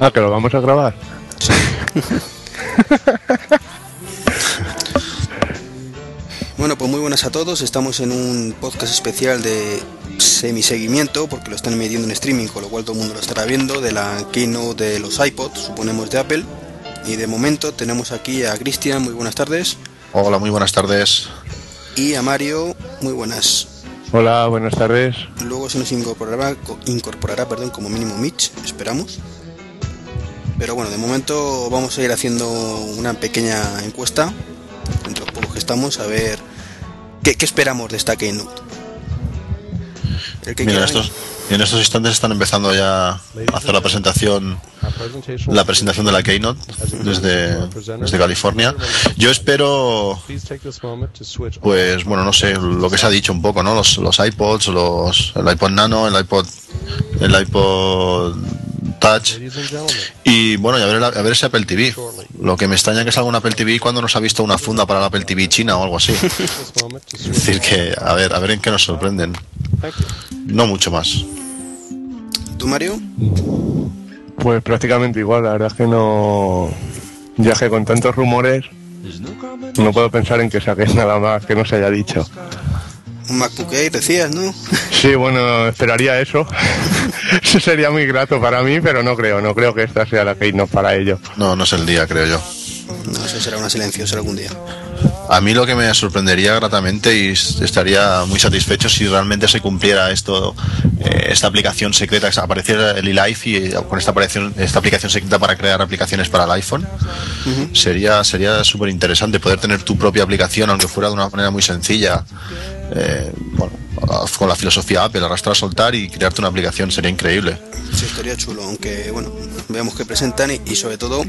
Ah, que lo vamos a grabar. Bueno, pues muy buenas a todos. Estamos en un podcast especial de semi-seguimiento, porque lo están emitiendo en streaming, con lo cual todo el mundo lo estará viendo, de la keynote de los iPods, suponemos de Apple. Y de momento tenemos aquí a Cristian, muy buenas tardes. Hola, muy buenas tardes. Y a Mario, muy buenas. Hola, buenas tardes. Luego se nos incorporará, co- incorporará perdón, como mínimo Mitch, esperamos. Pero bueno, de momento vamos a ir haciendo una pequeña encuesta, entre los pocos que estamos, a ver qué, qué esperamos de esta Keynote. El que Mira, quiera, estos, en estos instantes están empezando ya a hacer la presentación, la presentación de la Keynote desde, desde California. Yo espero, pues bueno, no sé, lo que se ha dicho un poco, ¿no? Los, los iPods, los, el iPod Nano, el iPod, el iPod Touch y bueno, y a ver, a ver ese Apple TV. Lo que me extraña que salga un Apple TV cuando nos ha visto una funda para el Apple TV China o algo así. Es decir, que a ver, a ver en qué nos sorprenden. No mucho más. ¿Tú, Mario? Pues prácticamente igual, la verdad es que no. Ya que con tantos rumores, no puedo pensar en que saques nada más que no se haya dicho. Un MacBook Air, decías, ¿no? Sí, bueno, esperaría eso. Eso sería muy grato para mí, pero no creo, no creo que esta sea la Keynote para ello. No, no es el día, creo yo. No, eso será una silenciosa algún día. A mí lo que me sorprendería gratamente y estaría muy satisfecho si realmente se cumpliera esto, eh, esta aplicación secreta, que apareciera el eLife y eh, con esta, aplicación- esta aplicación secreta para crear aplicaciones para el iPhone. Sería sería súper interesante poder tener tu propia aplicación, aunque fuera de una manera muy sencilla. Eh, bueno, con la filosofía Apple, arrastrar, soltar y crearte una aplicación sería increíble. Sí, estaría chulo, aunque bueno, veamos qué presentan y, y sobre todo,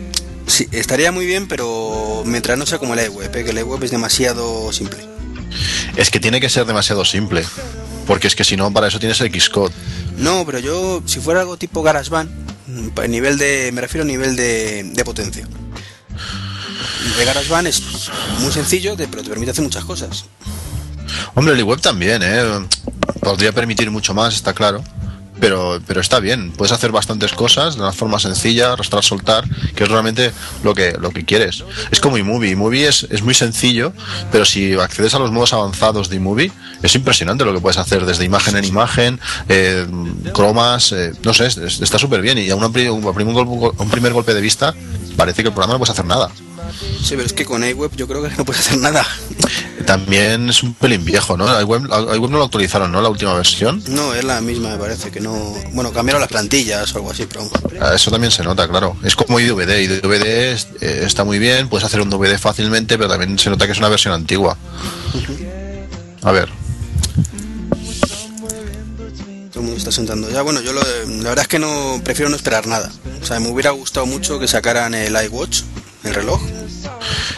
sí, estaría muy bien, pero mientras no sea como el iWeb, ¿eh? que el iWeb es demasiado simple. Es que tiene que ser demasiado simple, porque es que si no, para eso tienes el Xcode. No, pero yo, si fuera algo tipo GarageBand, mm, nivel de, me refiero a nivel de, de potencia. De GarageBand es muy sencillo, pero te permite hacer muchas cosas. Hombre, el web también, ¿eh? Podría permitir mucho más, está claro. Pero, pero está bien, puedes hacer bastantes cosas de una forma sencilla, arrastrar, soltar, que es realmente lo que, lo que quieres. Es como iMovie, iMovie es, es muy sencillo, pero si accedes a los modos avanzados de iMovie, es impresionante lo que puedes hacer desde imagen en imagen, eh, cromas, eh, no sé, es- es- está súper bien. Y a, una a un primer golpe de vista, parece que el programa no puedes hacer nada. Sí, pero es que con iWeb yo creo que no puedes hacer nada. También es un pelín viejo, ¿no? iWeb, iWeb no lo actualizaron, ¿no? La última versión. No, es la misma, me parece que no. Bueno, cambiaron las plantillas o algo así, pero. Ah, Eso también se nota, claro. Es como IDVD. IDVD es- eh, está muy bien, puedes hacer un DVD fácilmente, pero también se nota que es una versión antigua. A ver, Todo el mundo está sentando ya. Bueno, yo lo, la verdad es que no prefiero no esperar nada. O sea, me hubiera gustado mucho que sacaran el iWatch, el reloj,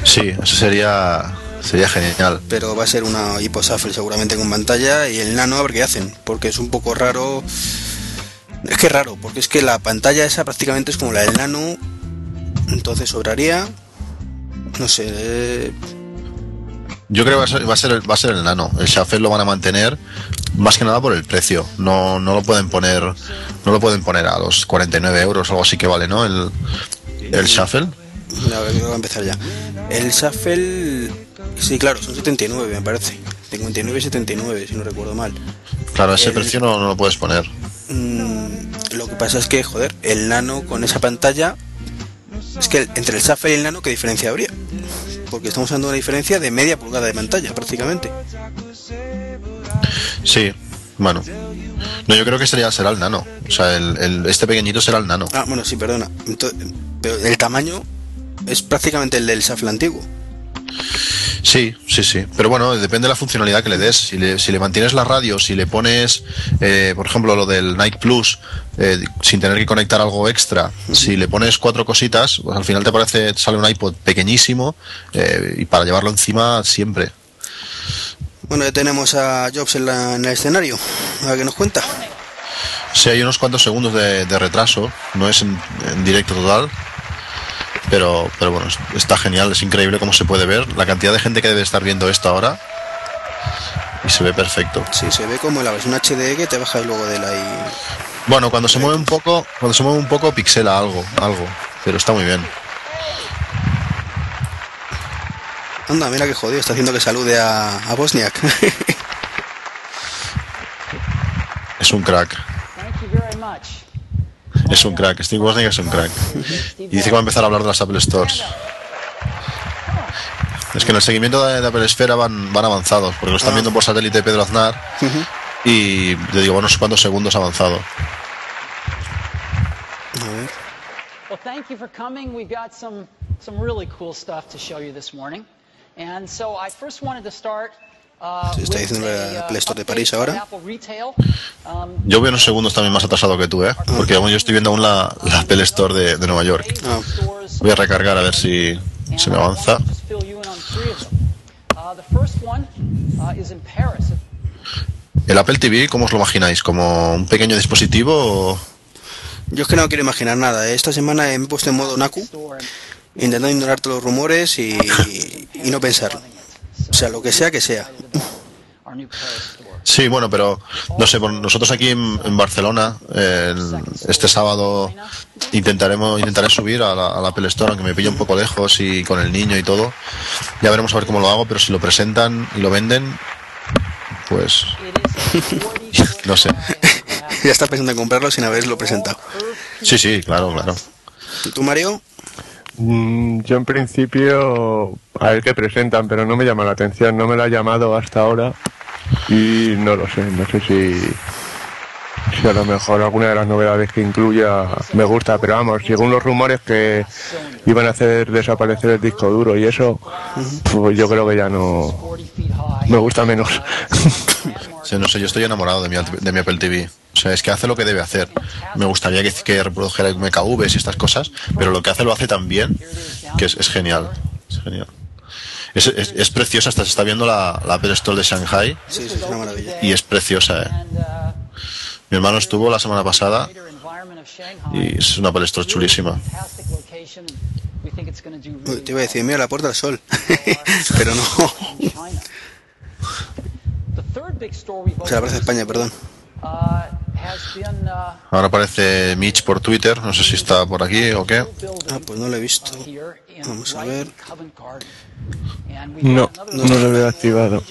sí, eso sería sería genial. pero va a ser una Hypo Shuffle seguramente con pantalla y el nano a ver qué hacen, porque es un poco raro. Es que es raro, porque es que la pantalla esa prácticamente es como la del nano, entonces sobraría. No sé, eh, Yo creo que va a ser, va a ser, el, va a ser el nano. El Shuffle lo van a mantener más que nada por el precio. No, no lo pueden poner no lo pueden poner a los 49 euros o algo así que vale, ¿no? El, el Shuffle. Ver, voy a empezar ya. El Shuffle, sí, claro, son 79 me parece. 59 y 79, si no recuerdo mal. Claro, ese El- precio no, no lo puedes poner. Mm, lo que pasa es que, joder, el nano con esa pantalla. Es que entre el Shuffle y el nano, ¿qué diferencia habría? Porque estamos de una diferencia de media pulgada de pantalla, prácticamente. Sí, bueno. No, yo creo que sería, será el nano. O sea, el, el- este pequeñito será el nano. Ah, bueno, sí, perdona. Ento- pero el tamaño es prácticamente el del Shuffle antiguo. Sí, sí, sí. Pero bueno, depende de la funcionalidad que le des. Si le, si le mantienes la radio, si le pones, eh, por ejemplo, lo del Nike Plus, eh, sin tener que conectar algo extra, si le pones cuatro cositas, pues al final te parece, sale un iPod pequeñísimo eh, y para llevarlo encima siempre. Bueno, ya tenemos a Jobs en, la- en el escenario. A ver qué nos cuenta. Sí, hay unos cuantos segundos de, de retraso, no es en, en directo total, pero, pero bueno, es- está genial, es increíble cómo se puede ver, la cantidad de gente que debe estar viendo esto ahora y se ve perfecto. Sí, se ve como la versión HD que te baja luego de la... y- Bueno, cuando se mueve un poco, cuando se mueve un poco pixela algo, algo, pero está muy bien. Anda, mira qué jodido, está haciendo que salude a, a Bosniak. es un crack. Es un crack, Steve Wozniak es un crack. Y dice que va a empezar a hablar de las Apple Stores. Es que en el seguimiento de, Apple Esfera van, van avanzados, porque lo están ah. viendo por satélite Pedro Aznar. Y le digo, bueno, no sé cuántos segundos avanzado. A ver. Well, thank you for coming. We've got some some really cool stuff to show you this morning. And so I first wanted to start uh, Se está diciendo el uh, Play Store de París ahora. Um, yo voy unos segundos también más atrasado que tú, ¿eh? Ah. Porque yo estoy viendo aún la, la Apple Store de, de Nueva York. Ah. Voy a recargar a ver si se me avanza. Uh, ¿El Apple TV cómo os lo imagináis? ¿Como un pequeño dispositivo Yo es que no quiero imaginar nada. ¿eh? Esta semana me he puesto en modo Naku, intentando ignorar todos los rumores y, no pensarlo. O sea, lo que sea que sea. Sí, bueno, pero no sé, nosotros aquí en, Barcelona, este sábado intentaremos intentaré subir a la, Apple Store, aunque me pilla un poco lejos y con el niño y todo. Ya veremos a ver cómo lo hago, pero si lo presentan y lo venden, pues no sé. ya está pensando en comprarlo sin haberlo presentado. Sí, sí, claro, claro. ¿Tú, Mario? Mm, yo en principio a ver qué presentan, pero no me llama la atención, no me lo ha llamado hasta ahora y no lo sé, no sé si, si a lo mejor alguna de las novedades que incluya me gusta, pero vamos, según los rumores que iban a hacer desaparecer el disco duro y eso, pues yo creo que ya no me gusta menos. no sé, yo estoy enamorado de mi, de mi Apple TV. O sea, es que hace lo que debe hacer. Me gustaría que, que reprodujera MKVs y estas cosas, pero lo que hace lo hace tan bien que es, genial. Es genial. Es, es, preciosa, hasta se está viendo la, la Apple Store de Shanghai. Sí, es una maravilla. Y es preciosa, ¿eh? Mi hermano estuvo la semana pasada y es una Apple Store chulísima. te iba a decir, mira la puerta del sol, pero no. O sea, aparece España, perdón. Ahora aparece Mitch por Twitter, no sé si está por aquí o qué. Ah, pues no lo he visto. Vamos a ver. No, no lo he activado.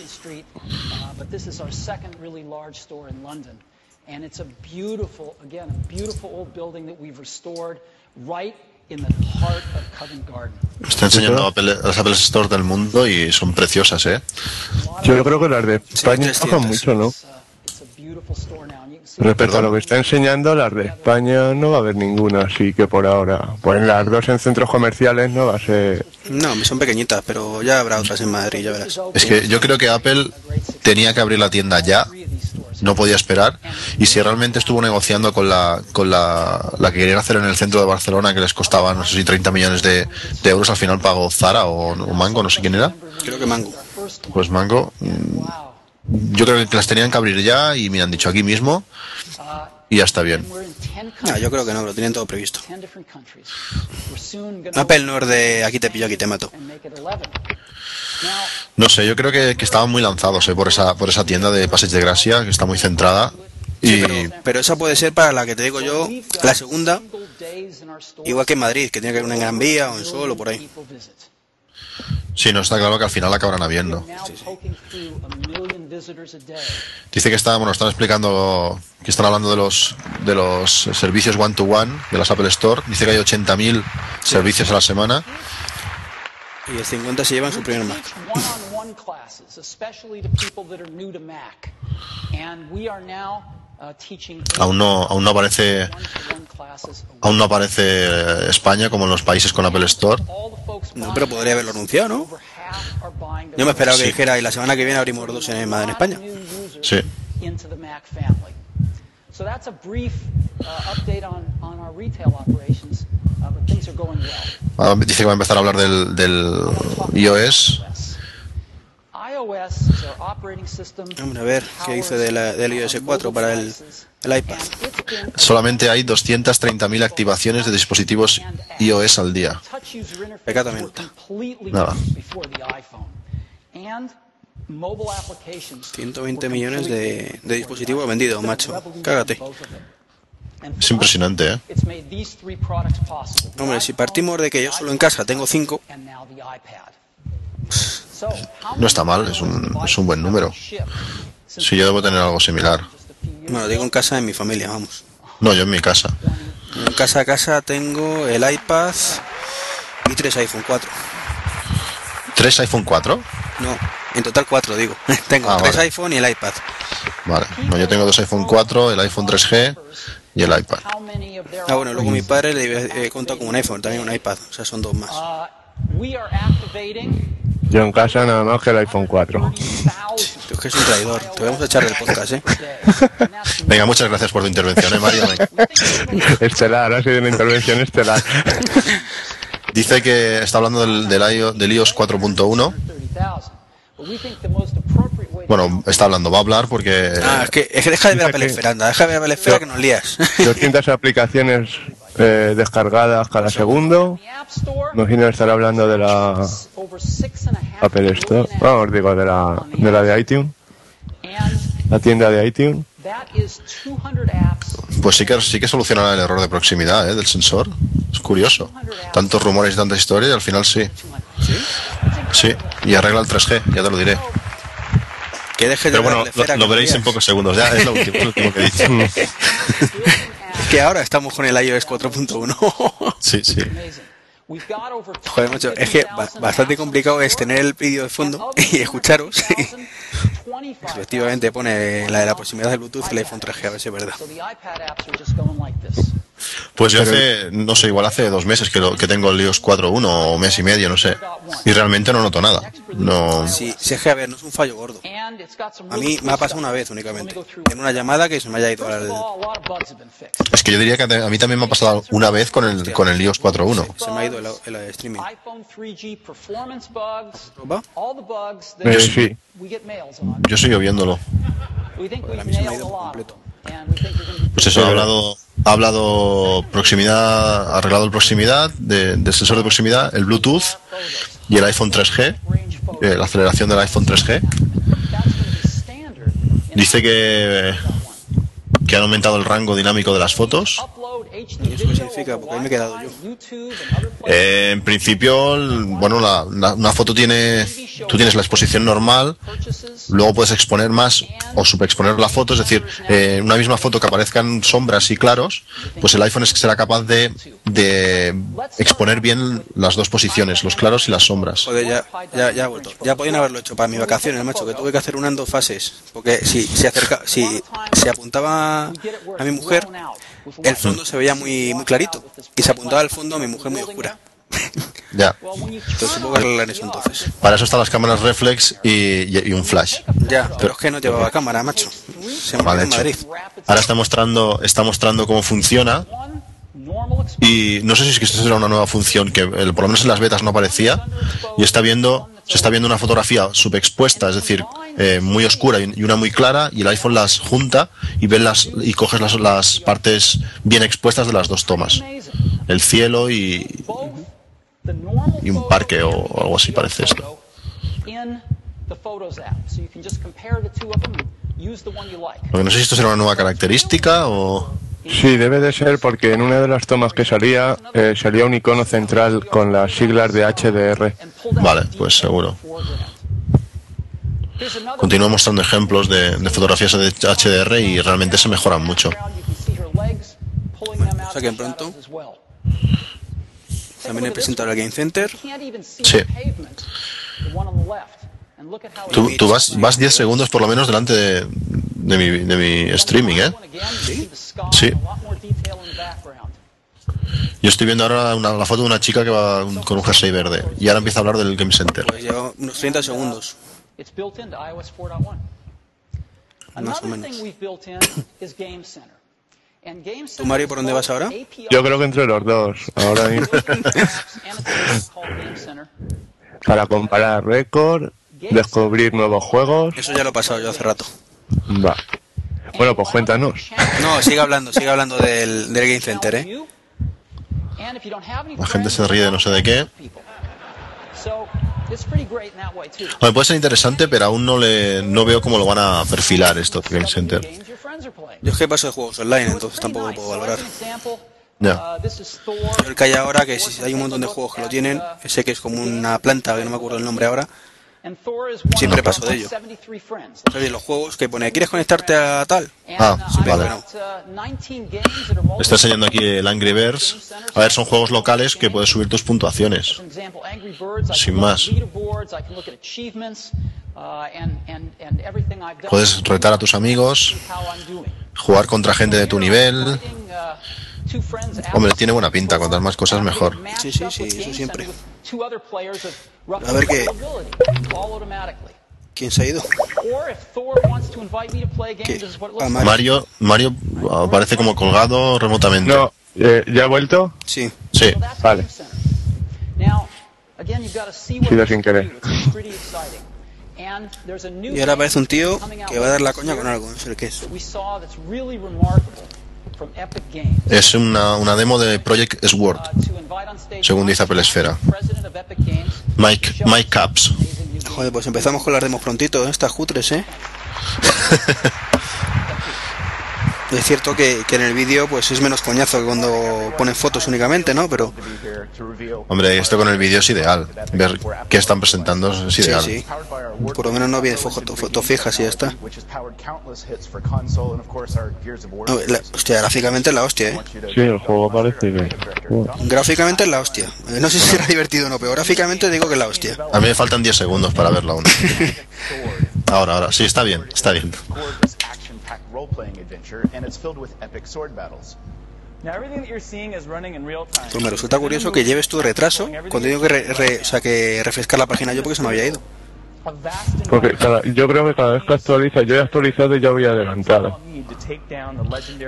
And it's a beautiful, again, a beautiful old building that we've restored right Está enseñando las Apple Store del mundo y son preciosas, ¿eh? Yo creo que las de España bajan mucho, ¿no? Respecto a lo que está enseñando, las de España no va a haber ninguna, así que por ahora. Pues las dos en centros comerciales no va a ser. No, son pequeñitas, pero ya habrá otras en Madrid, ya verás. Es que yo creo que Apple tenía que abrir la tienda ya no podía esperar. Y si realmente estuvo negociando con la, con la, la que querían hacer en el centro de Barcelona, que les costaba, no sé si 30 millones de, euros, al final pagó Zara o, Mango, no sé quién era. Creo que Mango. Pues Mango. Mm, yo creo que las tenían que abrir ya y me han dicho aquí mismo y ya está bien. Ah, yo creo que no, lo tienen todo previsto. Apple no es de aquí te pillo, aquí te mato. No sé, yo creo que, estaban muy lanzados eh, por, esa, por esa tienda de Passage de Gracia, que está muy centrada. Y... pero, esa puede ser para la que te digo yo, la segunda, igual que en Madrid, que tiene que haber una en Gran Vía o en Sol o por ahí. Sí, no está claro que al final la acabarán habiendo. Dice que está, bueno, están explicando que están hablando de los de los servicios one to one de las Apple Store. Dice que hay 80.000 servicios a la semana y el 50 se llevan su primer Mac. Aún no, aún no aparece aún no aparece eh, España como en los países con Apple Store. No, pero podría haberlo anunciado, ¿no? Yo me esperaba que dijera y la semana que viene abrimos dos en, en España. Sí. So that's a brief uh, update on, on our retail operations, uh, but things are going well. Ah, dice que va a empezar a hablar del, del iOS. Vamos a ver qué dice de la, del iOS 4 para el, el iPad. Solamente hay 230.000 activaciones de dispositivos iOS al día. Pecatamente. Nada. 120 millones de, de dispositivos vendidos, macho. Cágate. Es impresionante, ¿eh? Hombre, si partimos de que yo solo en casa tengo cinco, no está mal, es un, es un buen número. Si yo debo tener algo similar. Bueno, digo en casa de mi familia, vamos. No, yo en mi casa. En casa a casa tengo el iPad y tres iPhone 4. ¿Tres iPhone 4? No, en total cuatro, digo. tengo Ah, tres vale. iPhone y el iPad. Vale. No, yo tengo dos iPhone 4, el iPhone 3G y el iPad. Ah, bueno, luego mi padre le he contado como un iPhone, también un iPad. O sea, son dos más. Yo en casa nada más que el iPhone 4. Tú es que es un traidor. Te vamos a echar del podcast, ¿eh? Venga, muchas gracias por tu intervención, ¿eh, Mario? Estelar, ha sido una intervención estelar. Dice que está hablando del, del, iO- del iOS 4.1. Bueno, está hablando, va a hablar porque... Ah, es que, es que deja de ver a Dice que- Pelesfera, anda. Deja de ver a Pelesfera que nos lías. 200 aplicaciones eh, descargadas cada segundo. Imagino estar hablando de la Apple Store. Vamos, digo, de la, de la de iTunes. La tienda de iTunes. Pues sí que, sí que solucionará el error de proximidad ¿eh? del sensor. Es curioso. Tantos rumores y tantas historias y al final sí. Sí, y arregla el 3G, ya te lo diré. Que deje de Pero bueno, lo, lo veréis nos en pocos segundos. Ya es lo último, lo último que he dicho. Es que ahora estamos con el iOS 4.1. Sí, sí. Joder, macho, es que ba- bastante complicado es tener el vídeo de fondo y escucharos. Efectivamente pone la de la proximidad del Bluetooth y el iPhone 3G, a ver si es verdad. Pues yo hace, no sé, igual hace dos meses que, lo, que tengo el iOS 4.1 o mes y medio, no sé. Y realmente no noto nada. No. Sí, si es que a ver, no es un fallo gordo. A mí me ha pasado una vez únicamente. En una llamada que se me haya ido al... Es que yo diría que a mí también me ha pasado una vez con el, con el iOS 4.1. Se me ha ido el, el streaming. ¿Va? Eh, sí. Yo sigo viéndolo. Joder, a mí se me ha ido completo. Pues eso, ha hablado, ha hablado proximidad, arreglado proximidad, de- del sensor de proximidad, el Bluetooth y el iPhone 3G, eh, la aceleración del iPhone 3G. Dice que, que han aumentado el rango dinámico de las fotos. ¿Y eso qué significa? Porque ahí me he quedado yo. Eh, en principio, el- bueno, la- la- una foto tiene, tú tienes la exposición normal, luego puedes exponer más o subexponer la foto, es decir, eh, en una misma foto que aparezcan sombras y claros, pues el iPhone es que será capaz de, de exponer bien las dos posiciones, los claros y las sombras. Joder, ya, ya, ya ha vuelto. Ya podían haberlo hecho para mis vacaciones, macho, que tuve que hacer una en dos fases. Porque si se acerca, si se apuntaba a mi mujer, el fondo se veía muy, muy clarito. Y se apuntaba al fondo a mi mujer muy oscura. Ya, Entonces que arreglar eso entonces. para eso están las cámaras reflex y, y- y un flash. Ya, pero es que no llevaba cámara, macho. Se me Vale, en hecho. Madrid. Ahora está mostrando, está mostrando cómo funciona y no sé si es que esto será una nueva función que el- por lo menos en las betas no aparecía y está viendo se está viendo una fotografía subexpuesta es decir eh, muy oscura y una muy clara y el iPhone las junta y ven las y coges las, las partes bien expuestas de las dos tomas. El cielo y, y un parque o, o algo así parece esto. Lo que no sé si esto será una nueva característica o Sí, debe de ser porque en una de las tomas que salía, eh, salía un icono central con las siglas de HDR. Vale, pues seguro. Continúa mostrando ejemplos de, de fotografías de HDR y realmente se mejoran mucho. saquen pronto. También he presentado el Game Center. Sí. Tú, tú vas, vas 10 segundos por lo menos delante de, de mi, de mi streaming, ¿eh? Sí. Yo estoy viendo ahora una- la foto de una chica que va con un jersey verde y ahora empieza a hablar del Game Center. Pues lleva unos 30 segundos. It's built into iOS 4.1. Más o Another menos. thing we've built in is Game Center. And Game ¿Tú, Mario, por dónde vas ahora? Yo creo que entre los dos, ahora mismo, para comparar récord, descubrir nuevos juegos. Eso ya lo he pasado yo hace rato. Va. Bueno, pues cuéntanos. No, sigue hablando, sigue hablando del, del Game Center, ¿eh? La gente se ríe de no sé de qué. Hombre, puede ser interesante, pero aún no le no veo cómo lo van a perfilar esto, Game Center. Yo es que paso de juegos online, entonces tampoco lo puedo valorar. Ya. El que hay ahora, que si hay un montón de juegos que lo tienen, sé que es como una planta, que no me acuerdo el nombre ahora. Siempre paso de ello. Los juegos que pone, ¿quieres conectarte a tal? Ah, vale. bueno. Está enseñando aquí el Angry Birds. A ver, son juegos locales que puedes subir tus puntuaciones. Sin más. Puedes retar a tus amigos, jugar contra gente de tu nivel. Hombre, tiene buena pinta, cuantas más cosas mejor. Sí, sí, sí, eso siempre. A ver qué. ¿Quién se ha ido? ¿Qué? Ah, Mario. Mario, Mario aparece como colgado remotamente. No, eh, ¿ya ha vuelto? Sí. Sí. Vale. Sido sin querer. Y ahora aparece un tío que va a dar la coña con algo, no sé qué es. Es una, una demo de Project Sword, según dice Apple Esfera. Mike, Mike Caps. Joder, pues empezamos con las demos prontito, ¿eh? estas cutres, ¿eh? Es cierto que, que en el vídeo pues es menos coñazo que cuando ponen fotos únicamente, ¿no? Pero Hombre, esto con el vídeo es ideal. Ver qué están presentando es sí, ideal. sí. Por lo menos no viene foto, foto fijas y ya está. No, la- hostia, gráficamente es la hostia, ¿eh? Sí, el juego parece que... Gráficamente es la hostia. No sé si será divertido o no, pero gráficamente digo que es la hostia. A mí me faltan 10 segundos para verlo aún. Ahora, ahora. Sí, está bien, está bien. Action-packed role-playing adventure, and it's filled with epic sword battles. Now everything that you're seeing is running in real time. Pues me resulta curioso que lleves tu retraso cuando digo que, re- re- o sea, que refrescar la página yo porque se me había ido. Porque cada- yo creo que cada vez que actualiza, yo he actualizado y ya voy adelantado.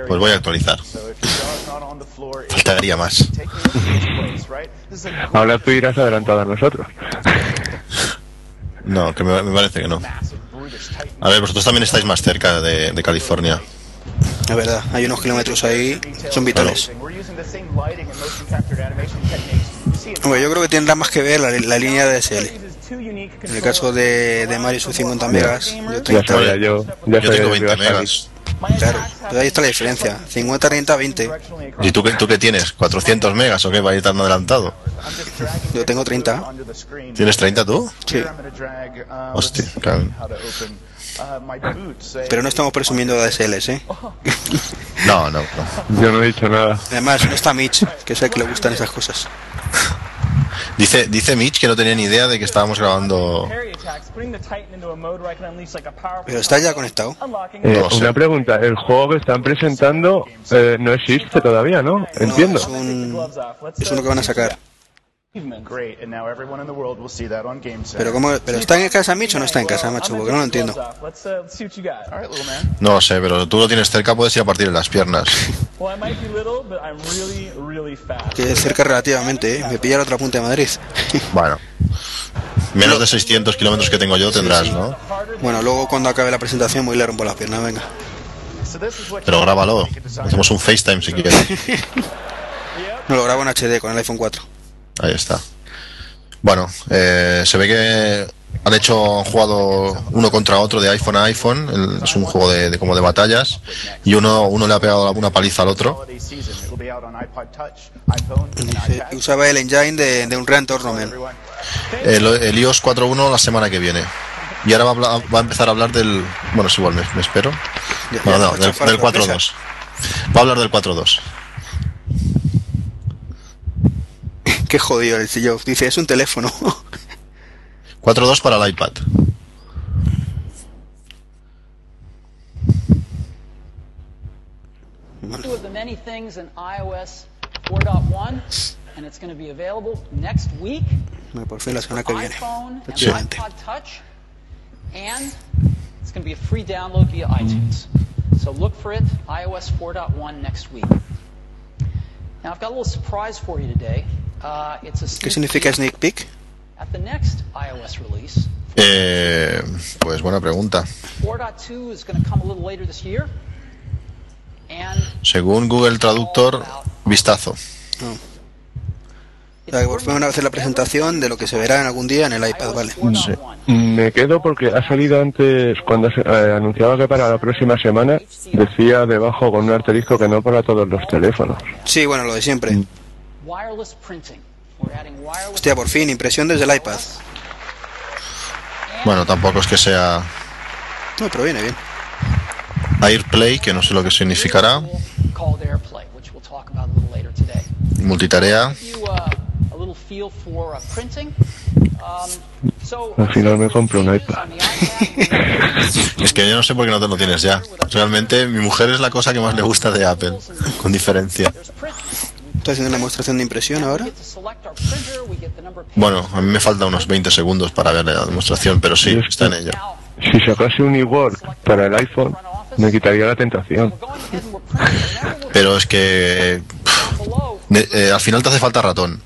Pues voy a actualizar. Faltaría más. Ahora tú irás adelantado a nosotros. No, que me, me parece que no. A ver, vosotros también estáis más cerca de, de California. Es verdad, hay unos kilómetros ahí, son vitales. Hombre, yo creo que tendrá más que ver la, la línea de unique En el caso de, de Mario sus 50 megas, yo Ya 30. sabía yo. Ya Yo tengo que 20 iba a salir. megas. Claro, pero ahí está la diferencia. 50, 30, 20. ¿Y tú qué, tú qué tienes? ¿400 megas o qué? ¿Va a ir tan adelantado? Yo tengo 30. under the screen. ¿Tienes 30 tú? Sí. Hostia, claro. Pero no estamos presumiendo de DSLs, ¿eh? No, no, no. Yo no he dicho nada. Además, no está Mitch, que sé que le gustan esas cosas. Dice, dice Mitch que no tenía ni idea de que estábamos grabando. Pero está ya conectado. Eh, No sé. una pregunta, el juego que están presentando eh, no existe todavía, ¿no? Entiendo. Es, un, es uno que van a sacar. Great, and now everyone in the world will see that on Game Center. Pero, ¿cómo, ¿Pero está en casa Mitch o no está en casa, macho? Porque no lo entiendo. Let's, let's see what you got. All right, little man. No sé, pero tú lo tienes cerca, puedes ir a partir de las piernas. Que es cerca relativamente, ¿eh? Me pilla la otra punta de Madrid. Bueno. Menos de 600 kilómetros que tengo yo tendrás, ¿no? Bueno, luego cuando acabe la presentación voy le rompo las piernas, venga. Pero grábalo. Hacemos un FaceTime si quieres. No lo grabo en HD con el iPhone 4. Ahí está. Bueno, eh, se ve que han hecho, han jugado uno contra otro de iPhone a iPhone. el- es un juego de, de como de batallas. Y uno, uno le ha pegado una paliza al otro. Dice, usaba el engine de, de un Real Tournament. El, el iOS 4.1 la semana que viene. Y ahora va a, hablar- va a empezar a hablar del. Bueno, es igual, me, me espero. No, del, del la sorpresa. 4.2. Va a hablar del 4.2. Qué jodido el sillo. Dice, es un teléfono. 4.2 para el iPad. Two of the many things in iOS 4.1, and it's going to be available next week Bueno, Por fin la semana que viene. iPod Touch, and it's going to be a free download via iTunes. So look for it, iOS 4.1 next week. Now I've got a little surprise for you today. Uh, ¿Qué significa sneak peek? at the next iOS release. Eh, pues buena pregunta. 4.2 is going to come a little later this year, and Según Google Traductor, vistazo. O sea, que por fin van a hacer la presentación de lo que se verá en algún día en el iPad, vale. Me quedo porque ha salido antes, cuando se, eh, anunciaba que para la próxima semana, decía debajo con un asterisco que no para todos los teléfonos. Sí, bueno, lo de siempre. Wireless Hostia, por fin, impresión desde el iPad. Bueno, tampoco es que sea No, pero viene bien. AirPlay, que no sé lo que significará, multitarea. Uh, uh. Um, Al final me compro un iPad, Es que yo no sé por qué no te lo tienes ya. Realmente mi mujer es la cosa que más le gusta de Apple, con diferencia. Estoy haciendo una demostración de impresión ahora. Bueno, a mí me falta unos 20 segundos para ver la demostración, pero sí, está en ello. Si sacase un eWork para el iPhone, me quitaría la tentación. Pero es que eh, al final te hace falta ratón.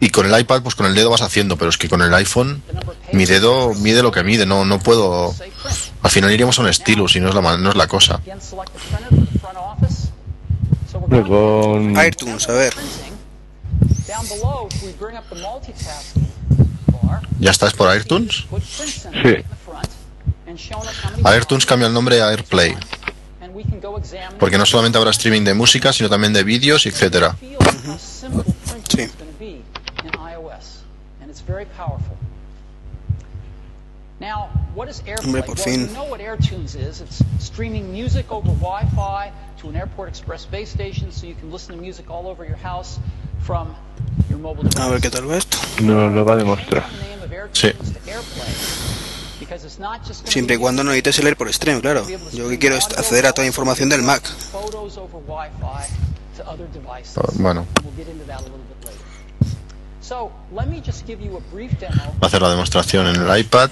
Y con el iPad, pues con el dedo vas haciendo, pero es que con el iPhone, mi dedo mide lo que mide, no, no puedo. Al final iríamos a un stylus y no es la, no es la cosa. Con... iTunes, a ver. ¿Ya estás por iTunes? Sí. iTunes cambia el nombre a AirPlay, porque no solamente habrá streaming de música, sino también de vídeos, etcétera. Sí. Now, what is AirPlay? Hombre, por well, fin. you know what AirTunes is. It's streaming music over Wi-Fi to an Airport Express base station, so you can listen to music all over your house from your mobile device. A ver qué tal va esto. No lo va a demostrar. The name of AirTunes Sí. to AirPlay, because it's not just gonna Siempre y cuando no necesites leer por stream, claro. Yo que quiero es acceder a toda información del Mac. photos over Wi-Fi to other devices. Oh, bueno, va a hacer la demostración en el iPad.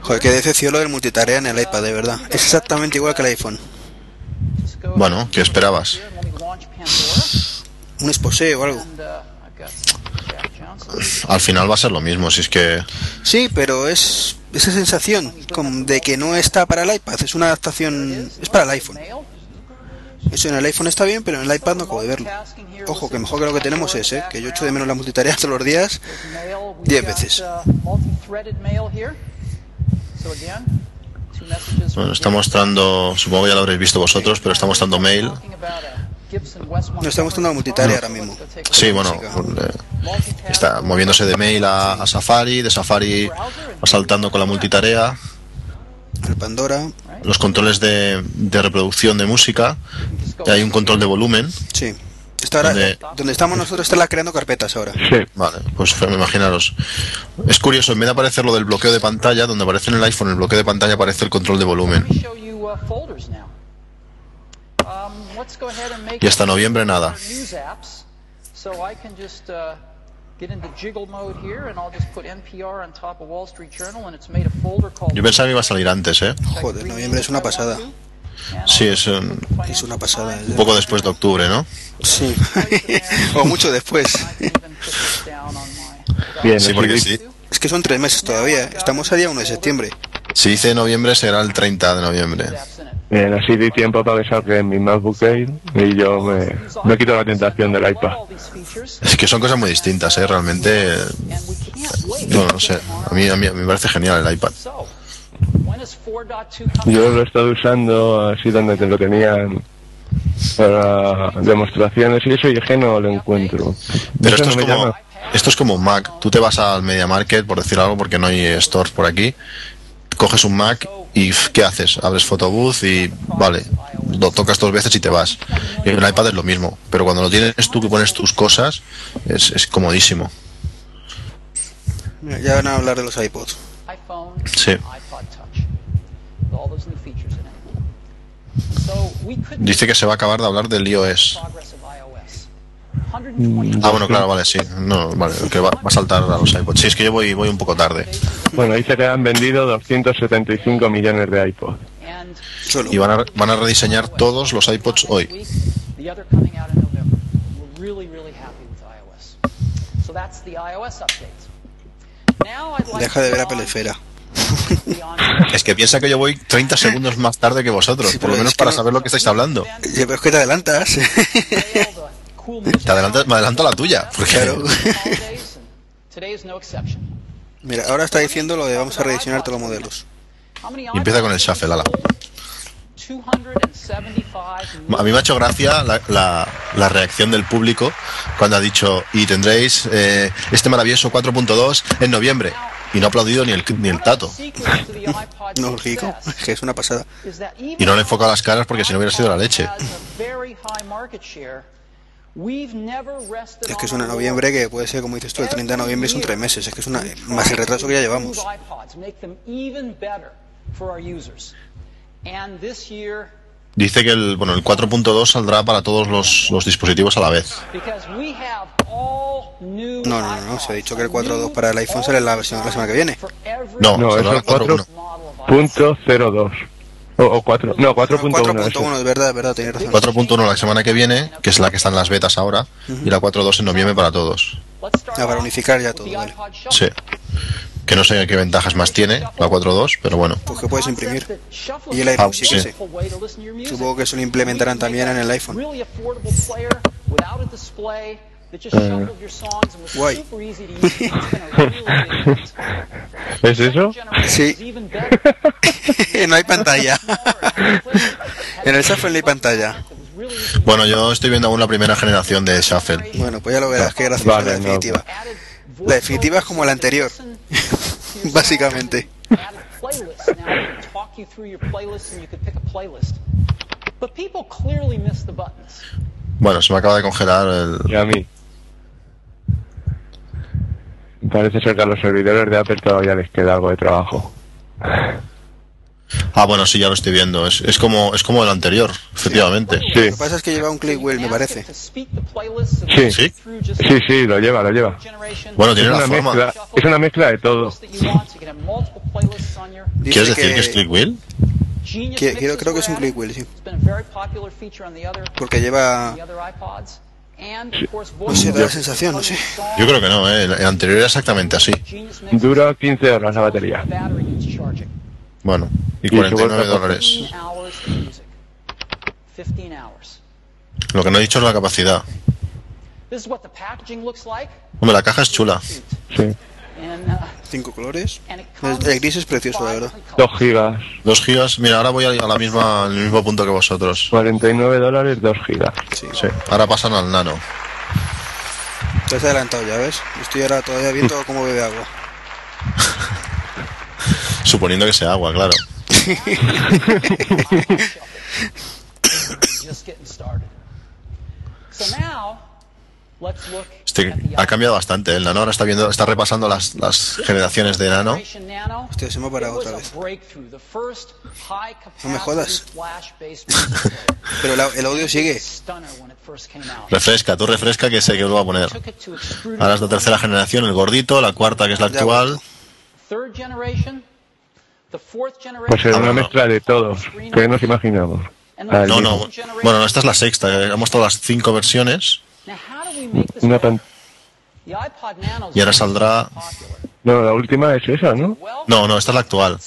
Joder, qué decepción lo del multitarea en el iPad, de verdad. Es exactamente igual que el iPhone. Bueno, ¿qué esperabas? Un exposé o algo. Uh. Al final va a ser lo mismo, si es que Sí, pero es esa sensación de que no está para el iPad. Es una adaptación... Es para el iPhone. Eso en el iPhone está bien, pero en el iPad no acabo de verlo. Ojo, que mejor que lo que tenemos es, ¿eh? Que yo echo de menos la multitarea todos los días. Mail, we've Diez got, veces. bueno, está mostrando, supongo ya lo habréis visto vosotros, pero está mostrando mail. Talking about a Gibson West No está mostrando la multitarea ahora mismo. Sí, bueno, eh, está moviéndose de mail a, a Safari, de Safari va saltando con la multitarea, El Pandora. los controles de, de reproducción de música, y hay un control de volumen. Sí. Está ahora, Donde- donde estamos nosotros está la creando carpetas ahora. Sí, Vale, pues imaginaros. Es curioso, en vez de aparecer lo del bloqueo de pantalla, donde aparece en el iPhone el bloqueo de pantalla, aparece el control de volumen. Y hasta noviembre nada. news apps. So I can just get into jiggle mode here, and I'll just put NPR on top of Wall Street Journal, and it's made a folder called. Yo pensaba que iba a salir antes, ¿eh? Joder, noviembre es una pasada. Sí, es un, Es una pasada. un poco después de octubre, ¿no? Sí. o mucho después. bien, Sí, porque si, Es que son tres meses todavía. Estamos a día 1 de septiembre. si dice noviembre será el 30 de noviembre. Bien, así di tiempo para que salga en mi MacBook Air y yo me, me quito la tentación del iPad. Es que son cosas muy distintas, ¿eh? Realmente, no, no sé. A mí, a mí me parece genial el iPad. Yo lo he estado usando así donde te lo tenían para demostraciones y eso y es que no lo encuentro. Pero esto es no me como, esto es como un Mac. Tú te vas al Media Market, por decir algo, porque no hay stores por aquí. Coges un Mac y ¿qué haces? Abres Photobooth y vale, lo tocas dos veces y te vas. Y en el iPad es lo mismo. Pero cuando lo tienes tú que pones tus cosas, es, es comodísimo. Ya van a hablar de los iPods. Sí. Dice que se va a acabar de hablar del iOS. 120 Ah, bueno, claro, vale, sí. No, vale, que va, va a saltar a los iPods. Sí, es que yo voy, voy un poco tarde. Bueno, dice que han vendido 275 millones de iPod. and Solo. Y van a, van a rediseñar todos los iPods hoy. week, the other coming out in November. We're really, really happy with iOS. So that's the iOS updates. Now I'd like Deja de to ver Esfera. to Es que piensa que yo voy 30 segundos más tarde que vosotros, Sí, por lo menos para no- saber lo que estáis hablando. Pero es que te adelantas. Te adelantas- me adelanto la tuya, porque Claro. Today is no exception. Mira, ahora está diciendo lo de vamos a rediseñar todos los modelos. Y empieza con el shuffle, ala. 275 a mí me ha hecho gracia la, la- la reacción del público cuando ha dicho y tendréis eh, este maravilloso 4.2 en noviembre. Y no ha aplaudido ni el, ni el tato. No, lógico, es que es una pasada. Y no le enfoca las caras porque si no hubiera sido la leche. Es que es una noviembre que puede ser, como dices tú, el 30 de noviembre son tres meses. Es que es una, más el retraso que ya llevamos. Dice que el, bueno, el 4.2 saldrá para todos los, los, dispositivos a la vez. No, no, no, se ha dicho que el 4.2 para el iPhone será la versión de la semana que viene. No, no es el 4.02. O, o 4. No, 4.1. 4.1, eso. es verdad, es verdad, razón. 4.1 la semana que viene, que es la que está en las betas ahora, y la 4.2 en noviembre para todos. Ah, para unificar ya todo, vale. Sí. Que no sé qué ventajas más tiene la 4.2, pero bueno. Pues que puedes imprimir. Y el iPhone sí que sí. sí. Supongo que eso lo implementarán también en el iPhone. Guay. ¿Es eso? Sí. no hay pantalla. en el Shuffle no hay pantalla. Bueno, yo estoy viendo aún la primera generación de Shuffle. Bueno, pues ya lo verás, qué graciosa Vale, la no. definitiva. La definitiva es como la anterior. Básicamente. Bueno, se me acaba de congelar el... Y a mí. Parece ser que a los servidores de Apple todavía les queda algo de trabajo. Ah, bueno, sí, ya lo estoy viendo. Es, es como es como el anterior, efectivamente. Sí, Lo que pasa es que lleva un click wheel, me parece. sí. ¿Sí? Sí, sí, lo lleva, lo lleva. Bueno, Es tiene la una forma. mezcla, es una mezcla de todo. ¿Quieres decir que es click wheel? Que- quiero- creo que es un click wheel, sí. Porque lleva... No sé, da la sensación, no sé. Yo creo que no, ¿eh? el, anterior era exactamente así. Dura 15 horas la batería. Bueno, y Y su 49 bolsa- dólares. Lo que no he dicho es la capacidad. Hombre, la caja es chula. Sí. Cinco colores. El, el gris es precioso, la verdad. 2 gigas. 2 gigas. Mira, ahora voy a a la misma, al mismo punto que vosotros. 49 dólares, 2 gigas. Sí. Sí, ahora pasan al nano. Te has adelantado ya, ¿ves? Estoy ahora todavía viendo cómo bebe agua. Suponiendo que sea agua, claro. Este ha cambiado bastante. ¿eh? El nano ahora está viendo, está repasando las, las generaciones de nano. Hostia, se me ha parado otra vez. No me jodas. Pero la- el audio sigue. Refresca, tú refresca que sé que lo va a poner. Ahora es la tercera generación, el gordito, la cuarta que es la actual. Pues es Ah, una bueno. mezcla de todos. que nos imaginamos? No, no. Bueno, no, esta es la sexta. eh, Hemos mostrado las cinco versiones. Una pan- Y ahora saldrá. No, la última es esa, ¿no? No, no, esta es la actual.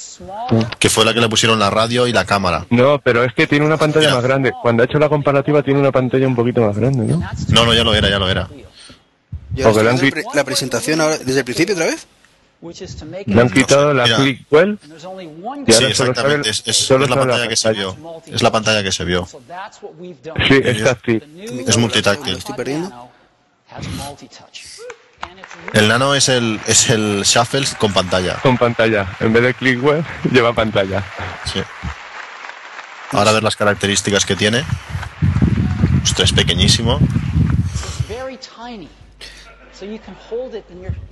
Que fue la que le pusieron la radio y la cámara. No, pero es que tiene una pantalla Mira. más grande. Cuando ha hecho la comparativa tiene una pantalla un poquito más grande, ¿no? No, no, ya lo era, ya lo era. Y ahora pre- la presentación ahora, desde el principio otra vez. Le han quitado la Mira. Clickwell. Y Sí, ahora solo exactamente. sabe- Es, es- solo es la sabe la pantalla que se vio. Es la pantalla que se vio. Sí, es táctil. Es multitáctil. Estoy perdiendo. El nano es el, es el shuffle con pantalla. Con pantalla. En vez de Clickwell, lleva pantalla. Sí. Ahora a ver las características que tiene. Ostras, es pequeñísimo.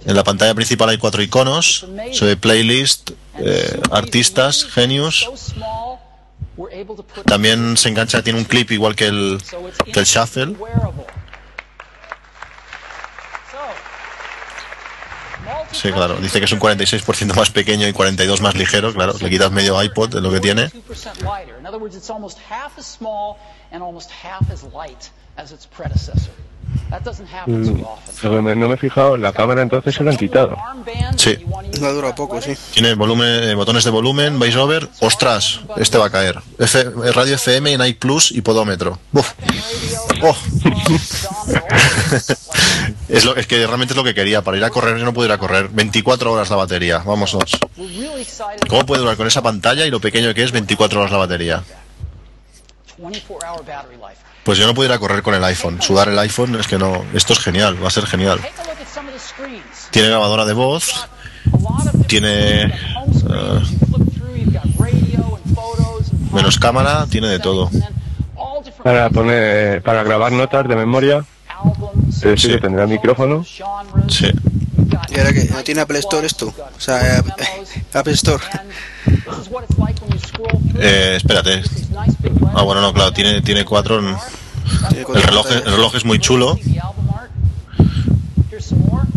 En la pantalla principal hay cuatro iconos. Ve playlist, eh, artistas, genius. También se engancha, tiene un clip igual que el, que el shuffle. Sí, claro. Dice que es un 46% más pequeño y 42 más ligero. Claro, le quitas medio iPod de lo que tiene. Mm, no me he fijado, la cámara entonces se la han quitado. Sí. No dura poco, sí. Tiene volumen, eh, botones de volumen, voiceover. Ostras, este va a caer. F, radio FM, Night Plus y podómetro. Uf. Oh. es, lo, es que realmente es lo que quería. Para ir a correr yo no puedo ir a correr. 24 horas la batería. Vámonos. ¿Cómo puede durar con esa pantalla y lo pequeño que es 24 horas la batería? Pues yo no puedo ir a correr con el iPhone. Sudar el iPhone es que no. Esto es genial, va a ser genial. Tiene grabadora de voz. Tiene. Uh, menos cámara, tiene de todo. Para poner, para grabar notas de memoria. Sí, sí que tendrá micrófono. Sí. ¿Y ahora que ¿No tiene Apple Store esto? O sea, Apple Store. Eh, espérate. Ah, bueno, no, claro, tiene, tiene cuatro. El reloj, el reloj es muy chulo.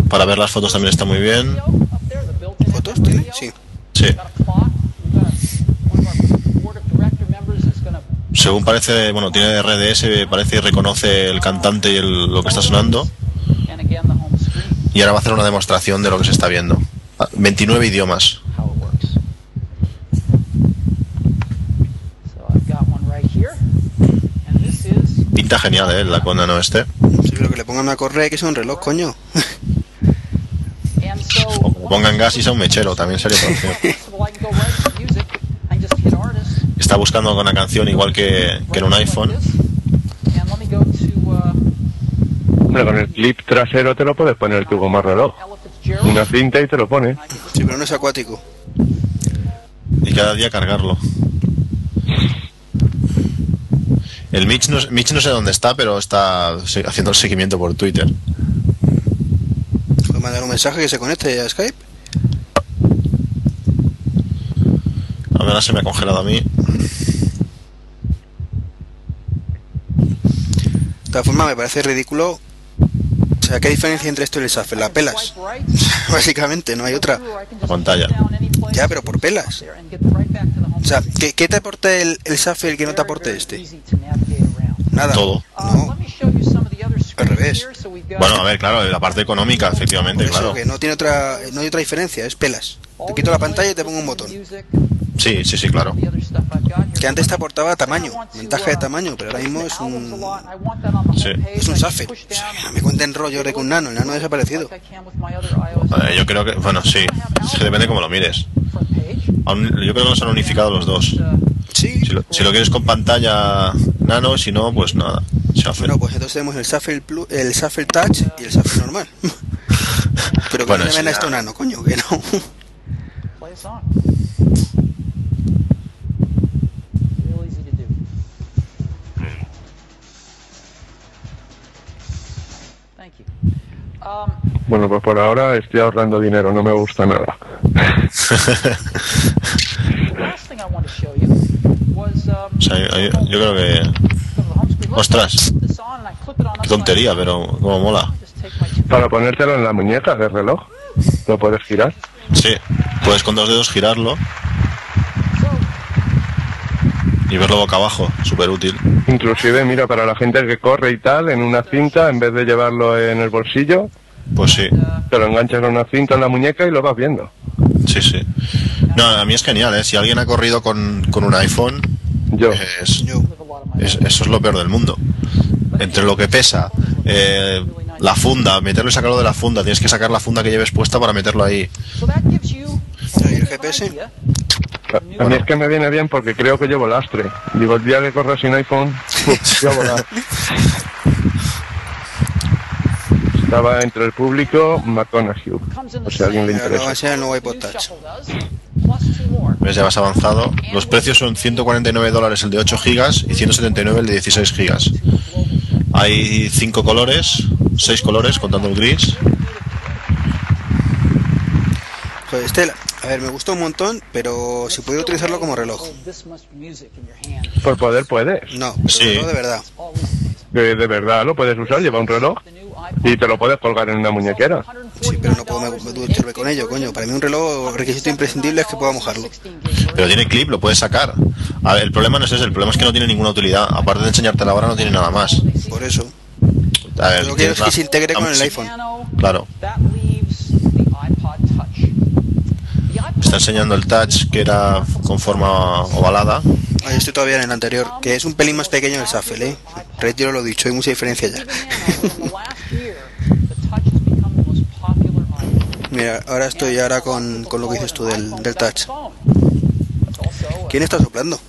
Para ver las fotos también está muy bien. ¿Fotos tiene? Sí. Sí. Según parece, bueno, tiene RDS, parece y reconoce el cantante y el, lo que está sonando. Y ahora va a hacer una demostración de lo que se está viendo. 29 idiomas. Pinta genial, ¿eh? La Conda no este. Sí, pero que le pongan una correa que es un reloj, coño. O que pongan gas y sea un mechero, también sería Está buscando una canción igual que, que en un iPhone. Hombre, con el clip trasero te lo puedes poner tú como reloj. Una cinta y te lo pone. Sí, pero no es acuático. Y cada día cargarlo. El Mitch no, Mitch no sé dónde está, pero está haciendo el seguimiento por Twitter. ¿Puedo mandar un mensaje que se conecte a Skype? A ver, ahora se me ha congelado a mí. De todas formas, me parece ridículo. O sea, ¿qué diferencia entre esto y el Shuffle? La pelas. Básicamente, no hay otra. La pantalla. Ya, pero por pelas. O sea, ¿qué, qué te aporta el, el Shuffle que no te aporte este? Nada. Todo. No. Al revés. Bueno, a ver, claro, la parte económica, efectivamente, Por eso, claro. que no tiene otra, no hay otra diferencia, es pelas. Te quito la pantalla y te pongo un botón. Sí, sí, sí, claro. Que antes te aportaba tamaño, ventaja de tamaño, pero ahora mismo es un, Sí. es un Shuffle. O sea, me cuenten rollo de que un nano, el nano ha desaparecido. Eh, yo creo que, bueno, sí, es que depende cómo lo mires. Yo creo que los han unificado los dos. Sí. Si lo, si lo quieres con pantalla nano, si no, pues nada, hace. Bueno, pues entonces tenemos el Shuffle, Plus, el Shuffle Touch y el Shuffle normal. Pero que Bueno, no llamen a ya- esto nano, coño, que no. Bueno, pues por ahora estoy ahorrando dinero, no me gusta nada. O sea, yo, yo creo que. Ostras. Qué tontería, pero como mola. Para ponértelo en la muñeca del reloj, lo puedes girar. Sí, puedes con dos dedos girarlo y verlo boca abajo, súper útil. Inclusive, mira, para la gente que corre y tal, en una cinta, en vez de llevarlo en el bolsillo, Pues sí, te lo enganchas en una cinta en la muñeca y lo vas viendo. sí, sí. No, a mí es genial, ¿eh? Si alguien ha corrido con, con un iPhone, Yo, es, Yo. es- eso es lo peor del mundo. Entre lo que pesa, eh, la funda, meterlo y sacarlo de la funda, tienes que sacar la funda que lleves puesta para meterlo ahí. ¿Y el GPS? a mí es que me viene bien porque creo que llevo lastre. Digo, el día que corro sin iPhone, voy a volar. Estaba entre el público McConaughey, Comes in por the si a alguien le lo va a interesa. enseñar el nuevo iPod Touch. Shuffle does, plus two more. ¿Ves? Ya vas avanzado. Los precios son 149 dólares el de 8 gigas y 179 el de 16 gigas. Hay 5 colores, 6 colores contando el gris. Joder, este, a ver, me gustó un montón, pero si pudiera utilizarlo como reloj. Por poder puedes. No, pero Sí. no de verdad. De, de verdad lo puedes usar, lleva un reloj y te lo puedes colgar en una muñequera. Sí, pero no puedo me, me ducharme con ello, coño. Para mí un reloj, el requisito imprescindible es que pueda mojarlo. Pero tiene clip, lo puedes sacar. A ver, el problema no es ese, el problema es que no tiene ninguna utilidad. Aparte de enseñarte la hora, no tiene nada más. Por eso. A ver, Lo que quiero es que se integre con el iPhone. Claro. Me está enseñando el touch que era con forma ovalada. Ahí estoy todavía en el anterior, que es un pelín más pequeño el Shuffle, ¿eh? Retiro lo dicho, hay mucha diferencia ya. Even now, in the last year, the Touch has become the most popular iPhone. Mira, ahora estoy ahora con, con lo que dices tú del, del touch. ¿Quién está soplando?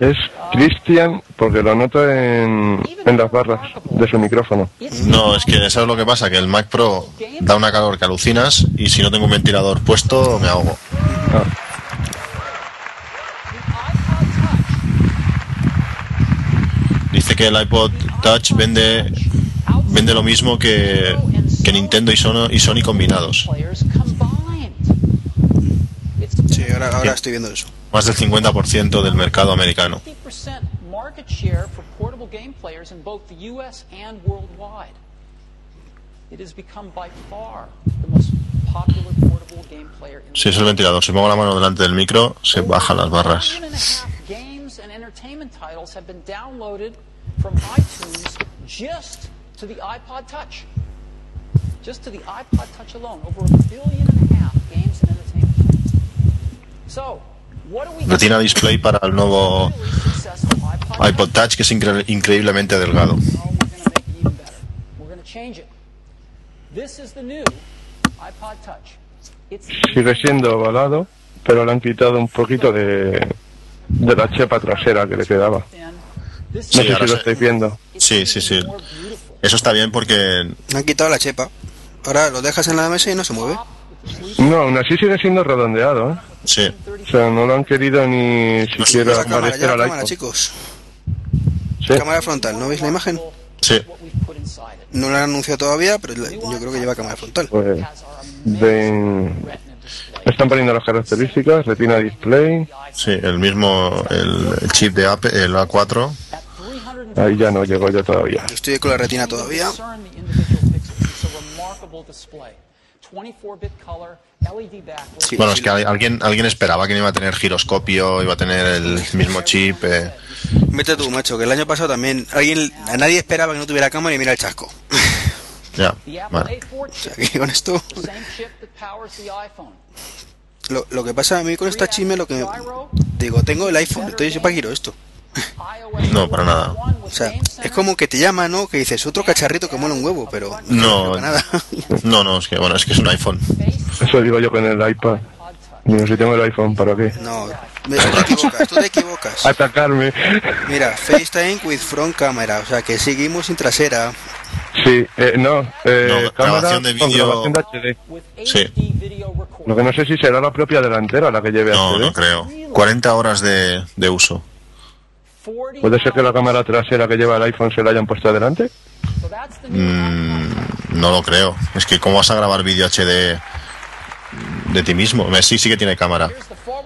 Es Cristian, porque lo noto en, en las barras de su micrófono. No, es que ¿sabes lo que pasa? Que el Mac Pro da una calor que alucinas y si no tengo un ventilador puesto me ahogo. Ah, Dice que el iPod Touch vende vende lo mismo que, que Nintendo y Sony, y Sony combinados. Sí, ahora, ahora estoy viendo eso. Más del 50% del mercado americano. 50% market share for portable game players in both the US and worldwide. It has become by far the most popular portable game player in Si es el ventilador, si pongo la mano delante del micro, se bajan las barras. Just to the iPod Touch. Alone, over a billion and a half games and entertainment. So, what do we Retina Display para el nuevo iPod Touch que es incre- increíblemente delgado. It's sigue siendo ovalado, pero le han quitado un poquito de, de la chepa trasera que le quedaba. No Sí, sé si lo sí. estáis viendo. Sí, sí, sí. Eso está bien porque Me han quitado la chepa. Ahora lo dejas en la mesa y no se mueve. No, aún así sigue siendo redondeado, ¿eh? sí. O sea, no lo han querido ni siquiera Lleva cámara, al cámara, iPhone. chicos. Sí. Cámara frontal, ¿no veis la imagen? Sí. No la han anunciado todavía, pero yo creo que lleva cámara frontal. Pues están poniendo las características, retina display, Sí, el mismo, el, el chip de Apple, el A4. At 350 ahí ya no llego yo todavía. Yo estoy con la retina todavía. discern the individual pixels. It's a remarkable display. 24-bit color, LED backlit. Sí, Bueno, es que al- alguien, alguien esperaba que no iba a tener giroscopio, iba a tener el mismo chip. eh. Vete tú, macho, que el año pasado también alguien, a nadie esperaba que no tuviera cámara y mira el chasco. Ya, The Apple vale. A4 O sea, chip, que con esto, lo, lo que pasa a mí con esta chisme, lo que digo, tengo el iPhone, entonces yo para quiero esto. No, para nada. 4.1 with O sea, es como que te llama, ¿no? Que dices, otro cacharrito que mola un huevo, pero no, No. para nada. No, no, es que bueno, es que es un iPhone. Eso digo yo con el iPad. Digo, si tengo el iPhone, ¿para qué? No, tú te equivocas, tú te equivocas. Atacarme. Mira, FaceTime with front camera, o sea que seguimos sin trasera. Sí, eh, no, eh, No, cámara grabación de con vídeo- grabación de HD. Sí. Lo que no sé si será la propia delantera la que lleve No, HD. no creo. 40 horas de, de uso. 40 ¿Puede ser que la cámara trasera que lleva el iPhone se la hayan puesto adelante? Mm, no lo creo. Es que ¿cómo vas a grabar vídeo HD de ti mismo? Eh, Sí, sí que tiene cámara.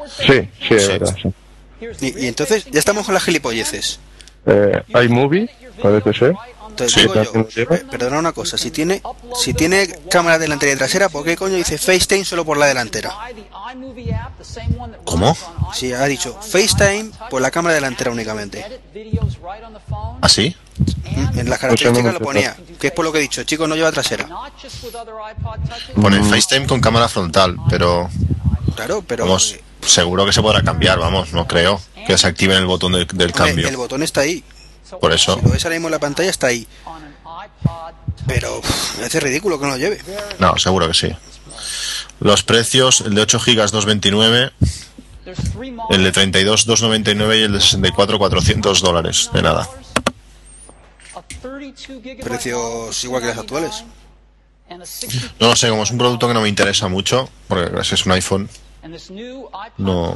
Sí, sí, es Sí. verdad. sí. Here's the Y, y entonces ya estamos con las gilipolleces. Eh, iMovie, parece ser. Entonces Sí. digo yo, ¿También lo lleva? eh, perdona una cosa, si tiene si tiene cámara delantera y trasera, ¿por qué coño dice FaceTime solo por la delantera? ¿Cómo? Sí, ha dicho FaceTime por la cámara delantera únicamente. ¿Ah, sí? En las características lo ponía, que es por lo que he dicho, chicos, no lleva trasera. Pone FaceTime con cámara frontal, pero Claro, pero vamos, seguro que se podrá cambiar, vamos, no creo que se active el botón del, cambio. el botón está ahí. Por eso. Si lo ves ahora mismo en la pantalla, está ahí. Pero me hace ridículo que no lo lleve. No, seguro que sí. Los precios, el de 8 GB 229, el de 32 299 y el de 64 400 dólares, de nada. Precios igual que los actuales. No lo sé, como es un producto que no me interesa mucho, porque es un iPhone, no,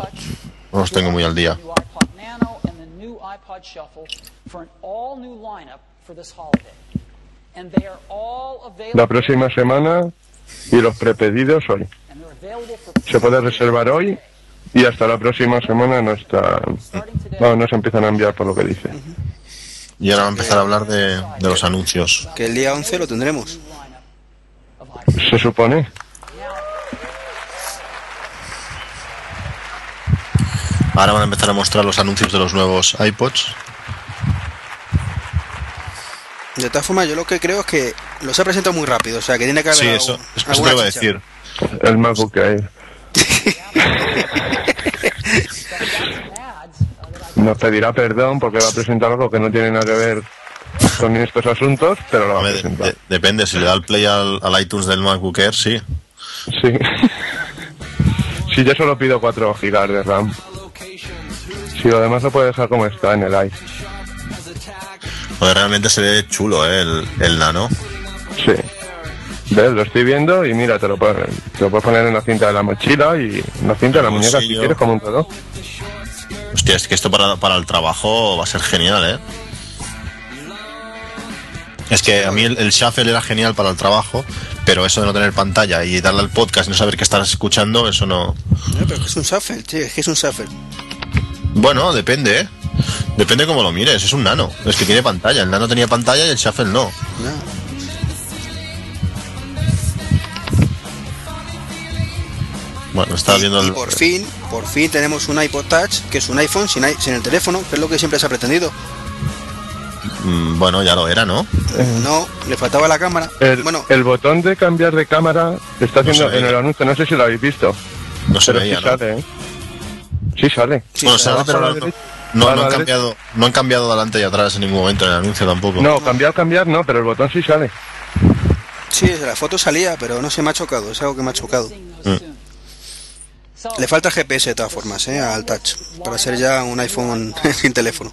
no los tengo muy al día. La próxima semana y los prepedidos hoy. Se puede reservar hoy y hasta la próxima semana no está. No, no se empiezan a enviar por lo que dice. Y ahora va a empezar a hablar de, de los anuncios. Que el día 11 lo tendremos. Se supone. Ahora van a empezar a mostrar los anuncios de los nuevos iPods. De todas formas, yo lo que creo es que los ha presentado muy rápido, o sea, que tiene que haber Sí, eso, eso te iba a decir. El MacBook Air. Nos pedirá perdón porque va a presentar algo que no tiene nada que ver con estos asuntos, pero lo va a de- presentar. de- depende, si le da el play al, al iTunes del MacBook Air, sí. Sí. Si yo solo pido 4 gigas de RAM. Si lo demás lo puede dejar como está en el i. Porque realmente se ve chulo, ¿eh? El, el nano. Sí. ¿Ves? Lo estoy viendo y mira, te lo, puedes, te lo puedes poner en la cinta de la mochila y en la cinta de la El muñeca si quieres como un todo. Hostia, es que esto para, para el trabajo va a ser genial, ¿eh? Es que a mí el, el shuffle era genial para el trabajo, pero eso de no tener pantalla y darle al podcast y no saber qué estás escuchando, eso no... No, pero es que es un shuffle, tío, es que es un shuffle. Bueno, depende, ¿eh? Depende cómo lo mires, es un nano. Es que tiene pantalla, el nano tenía pantalla y el shuffle no. No. Bueno, estaba viendo Y el... por fin, por fin tenemos un iPod Touch, que es un iPhone sin, i- sin el teléfono, que es lo que siempre se ha pretendido. Mm, Bueno, ya lo era, ¿no? No, le faltaba la cámara. El, bueno, el botón de cambiar de cámara está haciendo en el anuncio, no sé si lo habéis visto, No se veía, sí ¿no? sale, ¿eh? Sí sale. sí, Bueno, pero no, han cambiado, no han cambiado adelante y atrás en ningún momento en el anuncio tampoco. No, cambiar, cambiar no, pero el botón sí sale. Sí, la foto salía, pero no se me ha chocado, es algo que me ha chocado. Mm. Le falta GPS de todas formas, ¿eh? al touch, para ser ya un iPhone sin teléfono.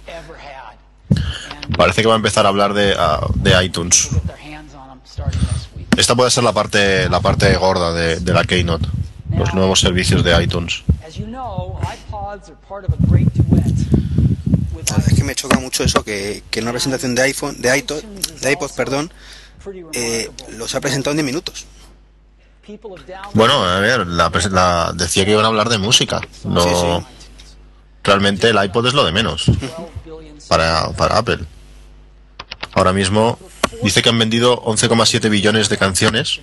Parece que va a empezar a hablar de, de iTunes. Week. Esta puede ser la parte, la parte gorda de, de la Keynote. Los nuevos servicios de iTunes. Es que me choca mucho eso, que, que en una presentación de iPhone, de iPod, de iPod perdón, eh, los ha presentado en 10 minutos. Bueno, a ver, la, pres- la- decía que iban a hablar de música. No, Sí, sí. Realmente el iPod es lo de menos 12 billion para, para Apple. Ahora mismo dice que han vendido 11,7 billones de canciones,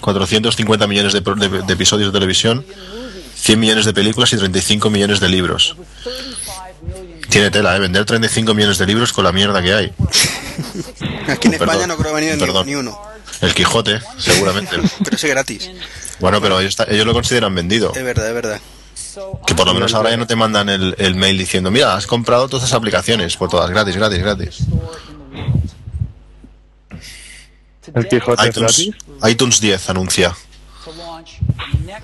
450 millones de, de- de episodios de televisión, 100 millones de películas y 35 millones de libros. 35 million Tiene tela, ¿eh? Vender 35 millones de libros con la mierda que hay. Aquí en Perdón, España no creo venido ni- ni, uno, El Quijote, seguramente. pero ese gratis. Bueno, pero ellos, ellos lo consideran vendido. Es verdad, es verdad. Que por lo menos ahora ya no te mandan el, el mail diciendo, mira, has comprado todas esas aplicaciones, por todas, gratis, gratis, gratis. store in the world. El Quijote es iTunes, gratis. iTunes 10 anuncia.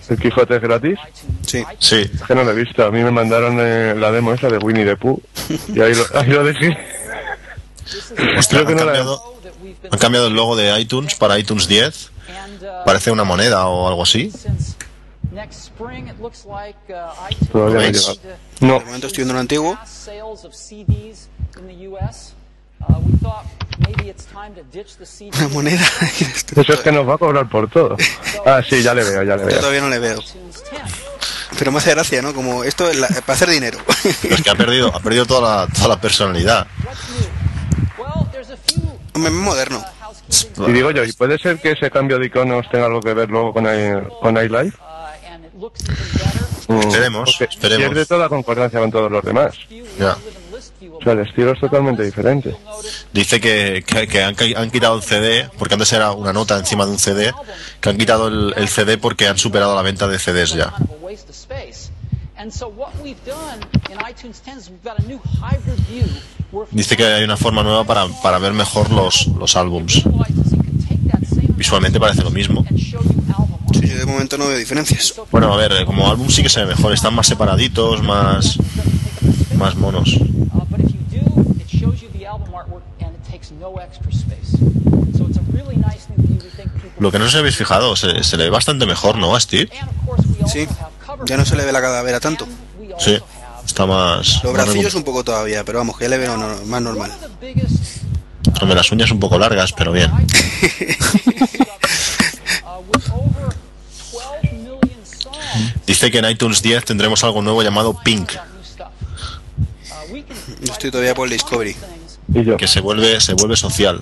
El Quijote es gratis. Sí. Sí, Es que no lo he visto. A mí me mandaron eh, la demo esa de Winnie the Pooh y ahí lo, ahí lo dejé. Ostras, Creo que han no la- cambiado, han cambiado el logo de iTunes para iTunes 10. And, uh, Parece una moneda o algo así. since next spring, it looks like uh, Todavía no llegado. No, De momento estoy viendo lo antiguo. Una moneda. eso es que nos va a cobrar por todo. Ah, sí, ya le veo, ya le Yo veo. todavía no le veo. iTunes 10. Pero me hace gracia, ¿no? Como esto es la- para hacer dinero. Pero es que ha perdido, ha perdido toda la, toda la personalidad. What's new? Well, there's a few Hombre, es moderno. Y digo yo, ¿y puede ser que ese cambio de iconos tenga algo que ver luego con, i- con iLife? uh, Esperemos, esperemos. Pierde toda concordancia con todos los demás. Ya. O sea, el estilo es totalmente diferente. Dice que, que- que han, han quitado el CD, porque antes era una nota encima de un CD, que han quitado el, el CD porque han superado la venta de CDs ya. kind of a waste of space. And so what we've done in iTunes 10 is we've got a new hybrid view where if you Dice que hay una forma nueva para, para ver mejor los, los álbums. Visualmente parece lo mismo. Sí, yo de momento no veo diferencias. Bueno, a ver, eh, como álbum sí que se ve mejor, están más separaditos, más, más monos. Uh, but if you do, it shows you the album artwork and it takes no extra space. So it's a really nice new view. We think people. Lo que no sé si habéis fijado, se, se le ve bastante mejor, ¿no, a Steve? Sí. Ya no se le ve la calavera tanto. Sí, está más... Los bracillos un poco todavía, pero vamos, que ya le veo no- más normal. Hombre, las uñas un poco largas, pero bien. uh, with over 12 million songs. Dice que en iTunes 10 tendremos algo nuevo llamado Pink. Uh, estoy todavía por el Discovery. Y yo, que se vuelve, se vuelve social.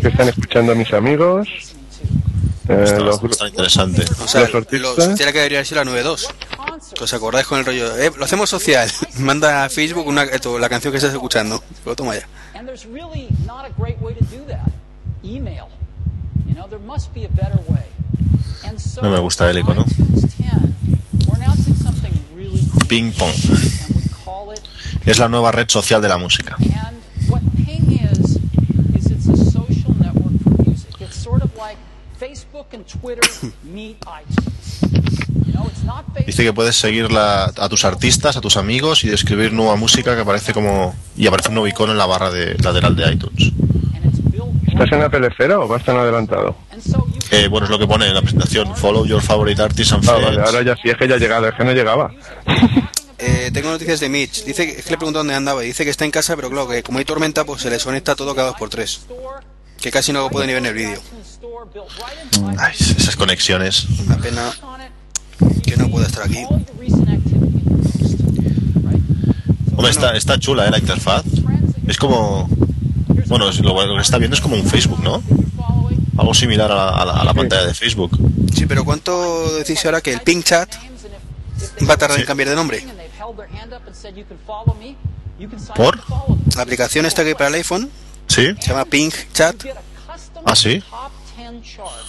que están escuchando a mis amigos, eh, Está, los, está interesante. O sea, Los lo artistas. tiene que debería ser la 9.2. Concert ¿Os acordáis con el rollo? Eh, lo hacemos social. Manda a Facebook una, esto, la canción que estás escuchando. Lo toma ya. And there's really not a great way to do that. Email. You know, there must be a better way. And so No me gusta el icono. iTunes 10, we're announcing something really cool. Ping pong. And we call it Es la nueva red social de la música. And what Ping is, is it's a social network for music. It's sort of like Facebook and Twitter meet iTunes. You know, it's not Facebook. Dice que puedes seguir la- a tus artistas, a tus amigos y describir nueva música que aparece como. y aparece un nuevo icono en la barra de, lateral de iTunes. ¿Estás en la telefera o vas tan adelantado? Eh, bueno, es lo que pone en la presentación. Follow your favorite artists and Ah, vale, ahora ya sí, es que ya ha llegado, es que no llegaba. Eh, tengo noticias de Mitch. Dice que, es que le pregunto dónde andaba. y Dice que está en casa, pero claro, que como hay tormenta, pues se le desconecta todo cada dos por tres. Que casi no puede ni ver en el vídeo. Ay, esas conexiones. Una pena que no pueda estar aquí. Hombre, está, está chula, ¿eh? La interfaz. Es como. Bueno, lo, lo que está viendo es como un Facebook, ¿no? Algo similar a la, a la- a la pantalla de Facebook. Sí, pero ¿cuánto decís ahora que el Ping Chat va a tardar Sí. en cambiar de nombre? ¿Por? La aplicación esta que hay para el iPhone ¿Sí? se llama Ping Chat. Ah, ¿sí? Top 10 chart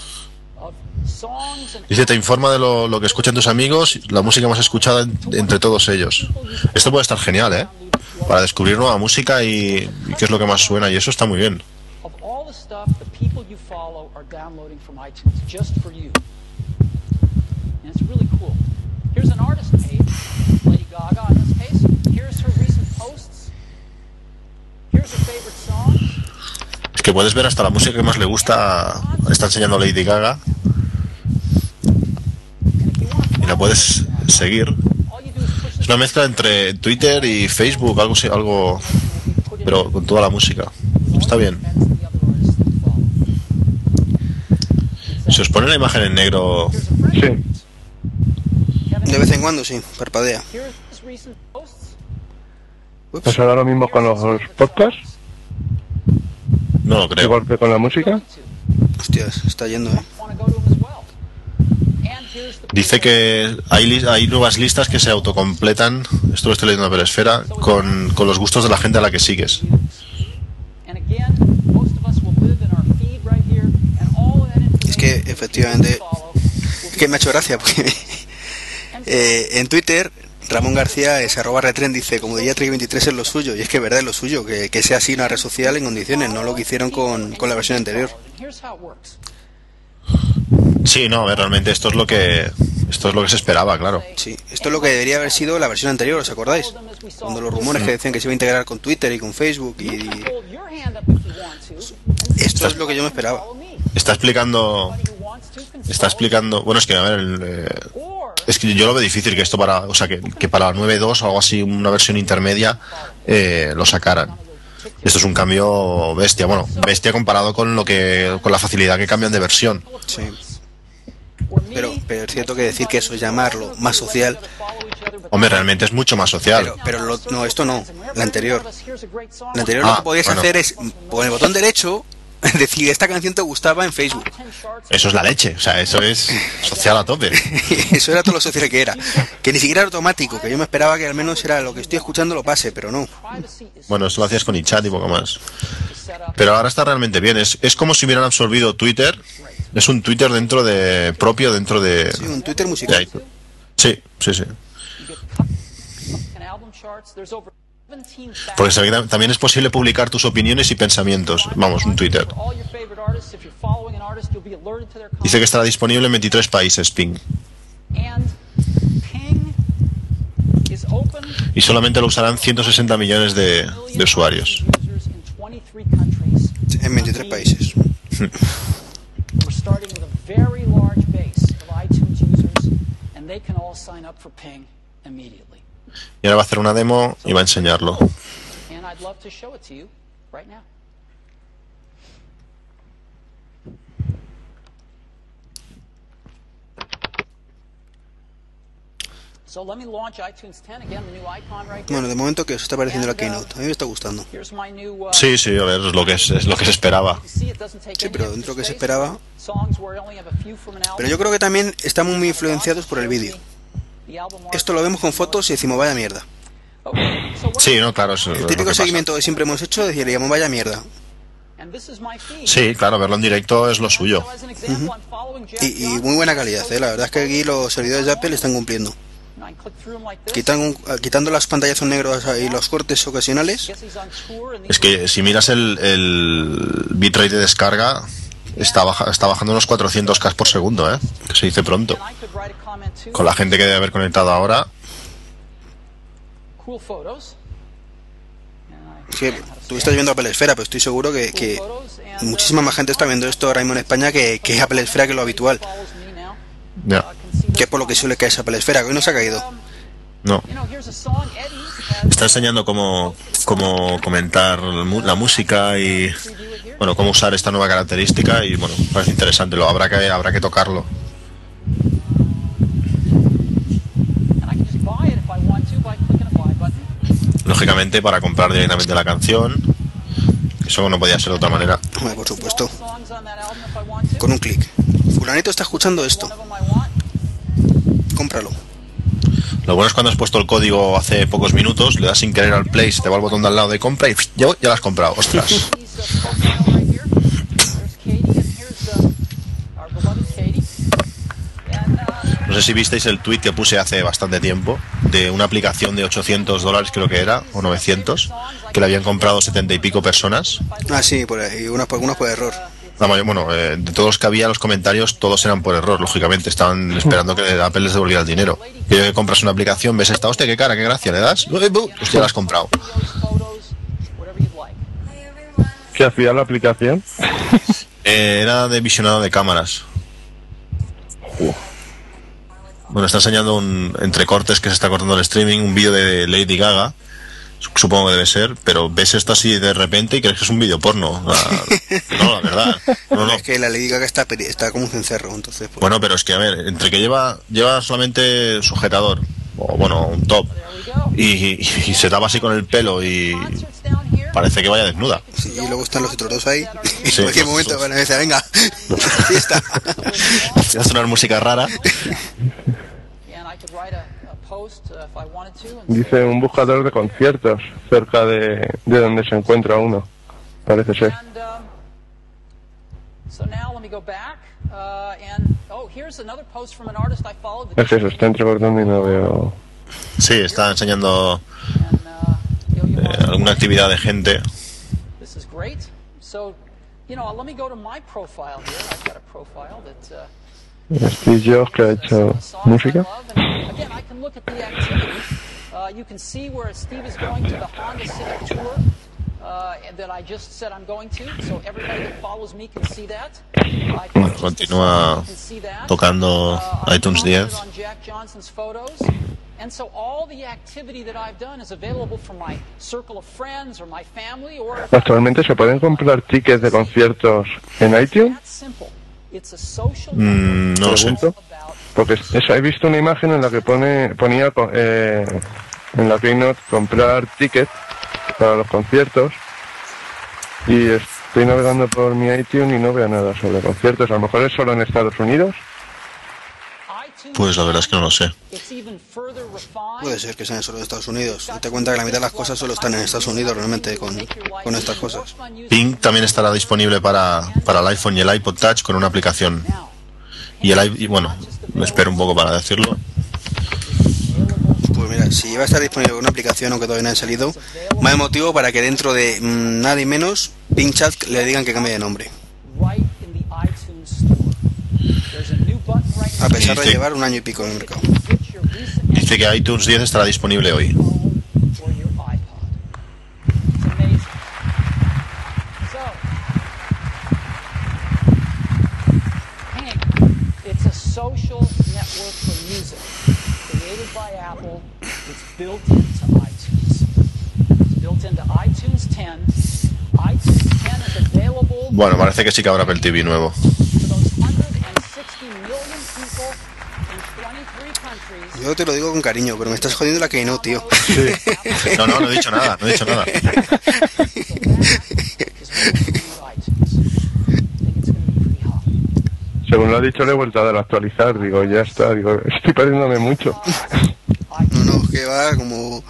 of songs and Dice, te informa de lo, lo que escuchan tus amigos, la música más escuchada en- entre todos ellos. Esto puede estar genial, ¿eh? Para descubrir nueva música y, y qué es lo que más suena, y eso está muy bien. Here's an artist page, Lady Gaga in this case. Here's her recent posts. Here's her favorite songs. Que puedes ver hasta la música que más le gusta, está enseñando Lady Gaga, y la puedes seguir. Es una mezcla entre Twitter y Facebook, algo, algo pero con toda la música. Está bien. Si os pone la imagen en negro, Sí. De vez en cuando, sí, parpadea. ¿Pasará lo mismo con los podcasts? No lo creo. Igual que con la música. Hostias, está yendo, eh. Dice que hay, hay nuevas listas que se autocompletan, esto lo estoy leyendo en la Peresfera, con, con los gustos de la gente a la que sigues. Es que efectivamente Es que me ha hecho gracia porque eh, en Twitter Ramón García es arroba retren dice como diría Trick 23 es lo suyo y es que verdad es lo suyo que, que sea así una red social en condiciones no lo que hicieron con, con la versión anterior. Sí, no, a ver, realmente esto es lo que esto es lo que se esperaba, claro. sí esto es lo que debería haber sido la versión anterior ¿os acordáis? cuando los rumores que decían que se iba a integrar con Twitter y con Facebook y esto es lo que yo me esperaba. Está explicando Está explicando, bueno, es que a ver, el, eh, Or es que yo lo veo difícil que esto para, o sea, que, que para la 9.2 o algo así, una versión intermedia eh, lo sacaran. Esto es un cambio bestia, bueno, bestia comparado con lo que con la facilidad que cambian de versión. sí pero, pero es cierto que decir que eso es llamarlo más social Hombre, realmente es mucho más social. pero, pero lo- no esto no la anterior la anterior Ah, lo que podías bueno. hacer es con el botón derecho decir esta canción te gustaba en Facebook 10 charts. Eso es la leche, o sea, eso es social a tope. Eso era todo lo social que era. Que ni siquiera era automático, que yo me esperaba que al menos era lo que estoy escuchando lo pase, pero no. Bueno, esto lo hacías con iChat y poco más. Pero ahora está realmente bien. Es, es como si hubieran absorbido Twitter. Es un Twitter dentro de. propio dentro de. Sí, un Twitter musical. Sí, sí, sí. You get cut and album charts. There's over 17,000 Porque también es posible publicar tus opiniones y pensamientos. Vamos, un Twitter. Dice que estará disponible en 23 países, Ping. Y solamente lo usarán 160 millones de, de usuarios. users in 23 countries. En 23 países. Y ahora va a hacer una demo y va a enseñarlo. And I'd love to show it to you right now. So let me launch iTunes 10 again, the new icon right here. Bueno, de momento que os está pareciendo la Keynote. A mí me está gustando. Uh, Sí, sí, a ver, es lo que, es, es lo que se esperaba. Sí, pero dentro que se esperaba. Pero yo creo que también estamos muy influenciados por el vídeo. Esto lo vemos con fotos y decimos vaya mierda. Sí, no, claro. Eso, El típico seguimiento que siempre hemos hecho diríamos vaya mierda. Sí, claro, verlo en directo es lo suyo. Y, y muy buena calidad, ¿eh? la verdad es que aquí los servidores de Apple están cumpliendo. Quitan, quitando las pantallas negros y los cortes ocasionales. Es que si miras el, el bitrate de descarga, está, baja, está bajando unos 400 K por segundo, ¿eh? que se dice pronto. Con la gente que debe haber conectado ahora. que tú estás viendo Apple Esfera, pero estoy seguro que, que muchísima más gente está viendo esto ahora mismo en España que, que Apple Esfera que lo habitual. Ya. Que es por lo que suele caer esa Apple Esfera, que hoy no se ha caído. No. Está enseñando cómo, cómo comentar la música y bueno, cómo usar esta nueva característica y bueno, parece interesante, lo habrá que habrá que tocarlo. Lógicamente para comprar directamente la canción, eso no podía ser de otra manera. Por supuesto. Con un clic. Fulanito está escuchando esto. Cómpralo. Lo bueno es cuando has puesto el código hace pocos minutos, le das sin querer al play, se te va el botón de al lado de compra y ya, ya lo has comprado. Ostras. No sé si visteis el tweet que puse hace bastante tiempo de una aplicación de 800 dólares, creo que era, o 900, que le habían comprado 70 y pico personas. Ah, sí, por ahí, unas por, unas por error. La mayor- bueno, eh, de todos los que había, los comentarios, todos eran por error, lógicamente. Estaban esperando que Apple les devolviera el dinero. Que que compras una aplicación, ves esta, hostia, qué cara, qué gracia, le das, hostia, la has comprado. ¿Qué hacía la aplicación? Eh, era de visionado de cámaras. Bueno, está enseñando un entre cortes que se está cortando el streaming, un vídeo de Lady Gaga, su- supongo que debe ser, pero ves esto así de repente y crees que es un vídeo porno. La- no, la verdad. No, no. Es que la Lady Gaga está, está como un cencerro, entonces. Pues, Bueno, pero es que, a ver, entre que lleva lleva solamente sujetador, o bueno, un top, y, y- y se tapa así con el pelo y parece que vaya desnuda. sí, y luego están los otros dos ahí. Y Sí, en cualquier momento dos. van a decir, venga, fiesta. Va a sonar música rara. Dice un buscador de conciertos cerca de, de donde se encuentra uno. Parece ser. Um, so now let me go back. Uh, and oh, here's another post from an artist I follow. Es que se está entrecortando y no veo. Sí, está enseñando eh, alguna actividad de gente. This is great. So, you know, let me go to my profile here. I've got a profile that. Uh, Steve Jobs que ha hecho música. Bueno, continúa tocando Uh, iTunes commented 10. on Jack Johnson's photos. And so all the activity that I've done is available from my circle of friends or my family or Actualmente se pueden comprar tickets de conciertos en iTunes. That's simple. It's a social Mm, no sé. Porque esa- he visto una imagen en la que pone ponía co- eh, en la Keynote comprar tickets para los conciertos y estoy navegando por mi iTunes y no veo nada sobre conciertos. A lo mejor es solo en Estados Unidos. Pues la verdad es que no lo sé. Puede ser que sean solo de Estados Unidos. Date cuenta que la mitad de las cosas solo están en Estados Unidos realmente con, con estas cosas. Ping también estará disponible para, para el iPhone y el iPod Touch con una aplicación. Y el y bueno, me espero un poco para decirlo. Pues mira, si va a estar disponible una aplicación, aunque todavía no haya salido, más motivo para que dentro de mm, nada y menos, Pinchat le digan que cambie de nombre. A pesar de llevar un año y pico en el mercado. Dice que iTunes 10 estará disponible hoy. phone or your iPod. It's amazing. So, Hank, it's a social network for music created by Apple. It's built into iTunes. It's built into iTunes 10. iTunes 10 is available Bueno, parece que sí que habrá Apple TV nuevo. to those 160 million people in 23 countries. Yo te lo digo con cariño, pero me estás jodiendo la que no, tío. No, no, no he dicho nada, no he dicho nada. Según lo ha dicho, le he vuelto a dar a actualizar. Digo, ya está. Digo, estoy perdiéndome mucho. que va como...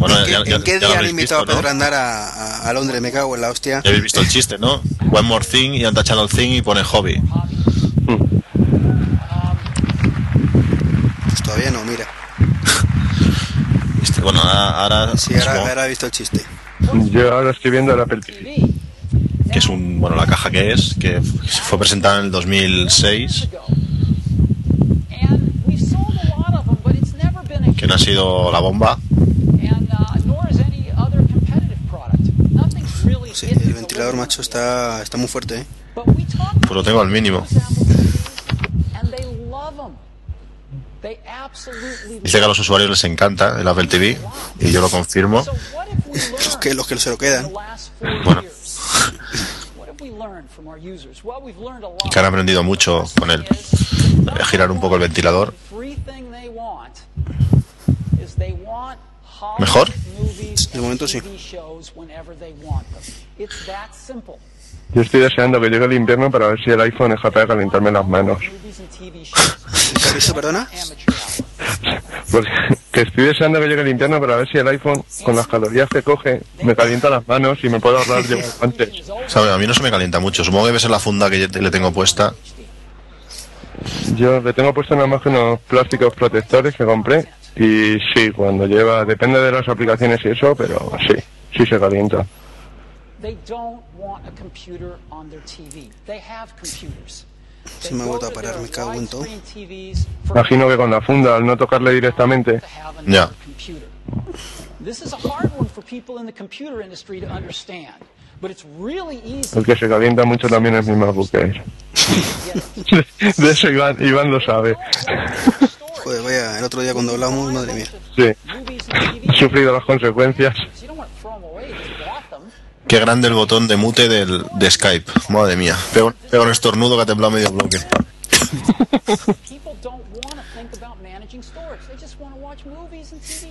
Not bad for one day. ¿En, Bueno, en qué- ya- en qué día han invitado visto, a Pedro ¿no? Andar a, a- a Londres? Me cago en la hostia. Ya habéis visto el chiste, ¿no? One more thing y Untouchable thing y pone hobby. Pues todavía no, mira. Este, bueno, ahora, Sí, ahora, ahora he visto el chiste. Yo ahora estoy viendo el Apple TV. Que es un, bueno, la caja que es, que se fue presentada en el 2006, ago. And we've sold a lot of them, but it's never been a que no ha sido la bomba. and uh, nor is any other competitive product. Nothing's really Sí, el the ventilador macho está, está muy fuerte, ¿eh? Pues lo tengo al mínimo. to Apple TV, and they love them. They absolutely Dice que a los usuarios les encanta el Apple TV y yo lo confirmo. Los que, los que se lo quedan. Bueno. Y que han aprendido mucho con él. Voy a girar un poco el ventilador. ¿Mejor? movies De momento sí. Yo estoy deseando que llegue el invierno para ver si el iPhone es capaz de calentarme las manos. ¿Qué visto, perdona? Porque que estoy deseando que llegue el invierno para ver si el iPhone, con las calorías que coge, me calienta las manos y me puedo ahorrar llevar guantes. ¿Sabe? A mí no se me calienta mucho. Supongo que debe ser la funda que yo le tengo puesta. Yo le tengo puesto nada más que unos plásticos protectores que compré y sí, cuando lleva, depende de las aplicaciones y eso, pero sí, sí se calienta. They don't want a computer on their TV. They have computers. Se me ha vuelto a parar, me cago en todo. Imagino que con la funda, al no tocarle directamente, Ya. This is a hard one for people in the computer industry to understand, but it's really easy el que se calienta mucho también es mi MacBook Air. De eso Iván, Iván lo sabe. Joder, vaya, el otro día cuando hablamos, madre mía. Sí, he sufrido las consecuencias. Qué grande el botón de mute del, de Skype. Madre mía. Pego, pego un estornudo que ha temblado medio bloque.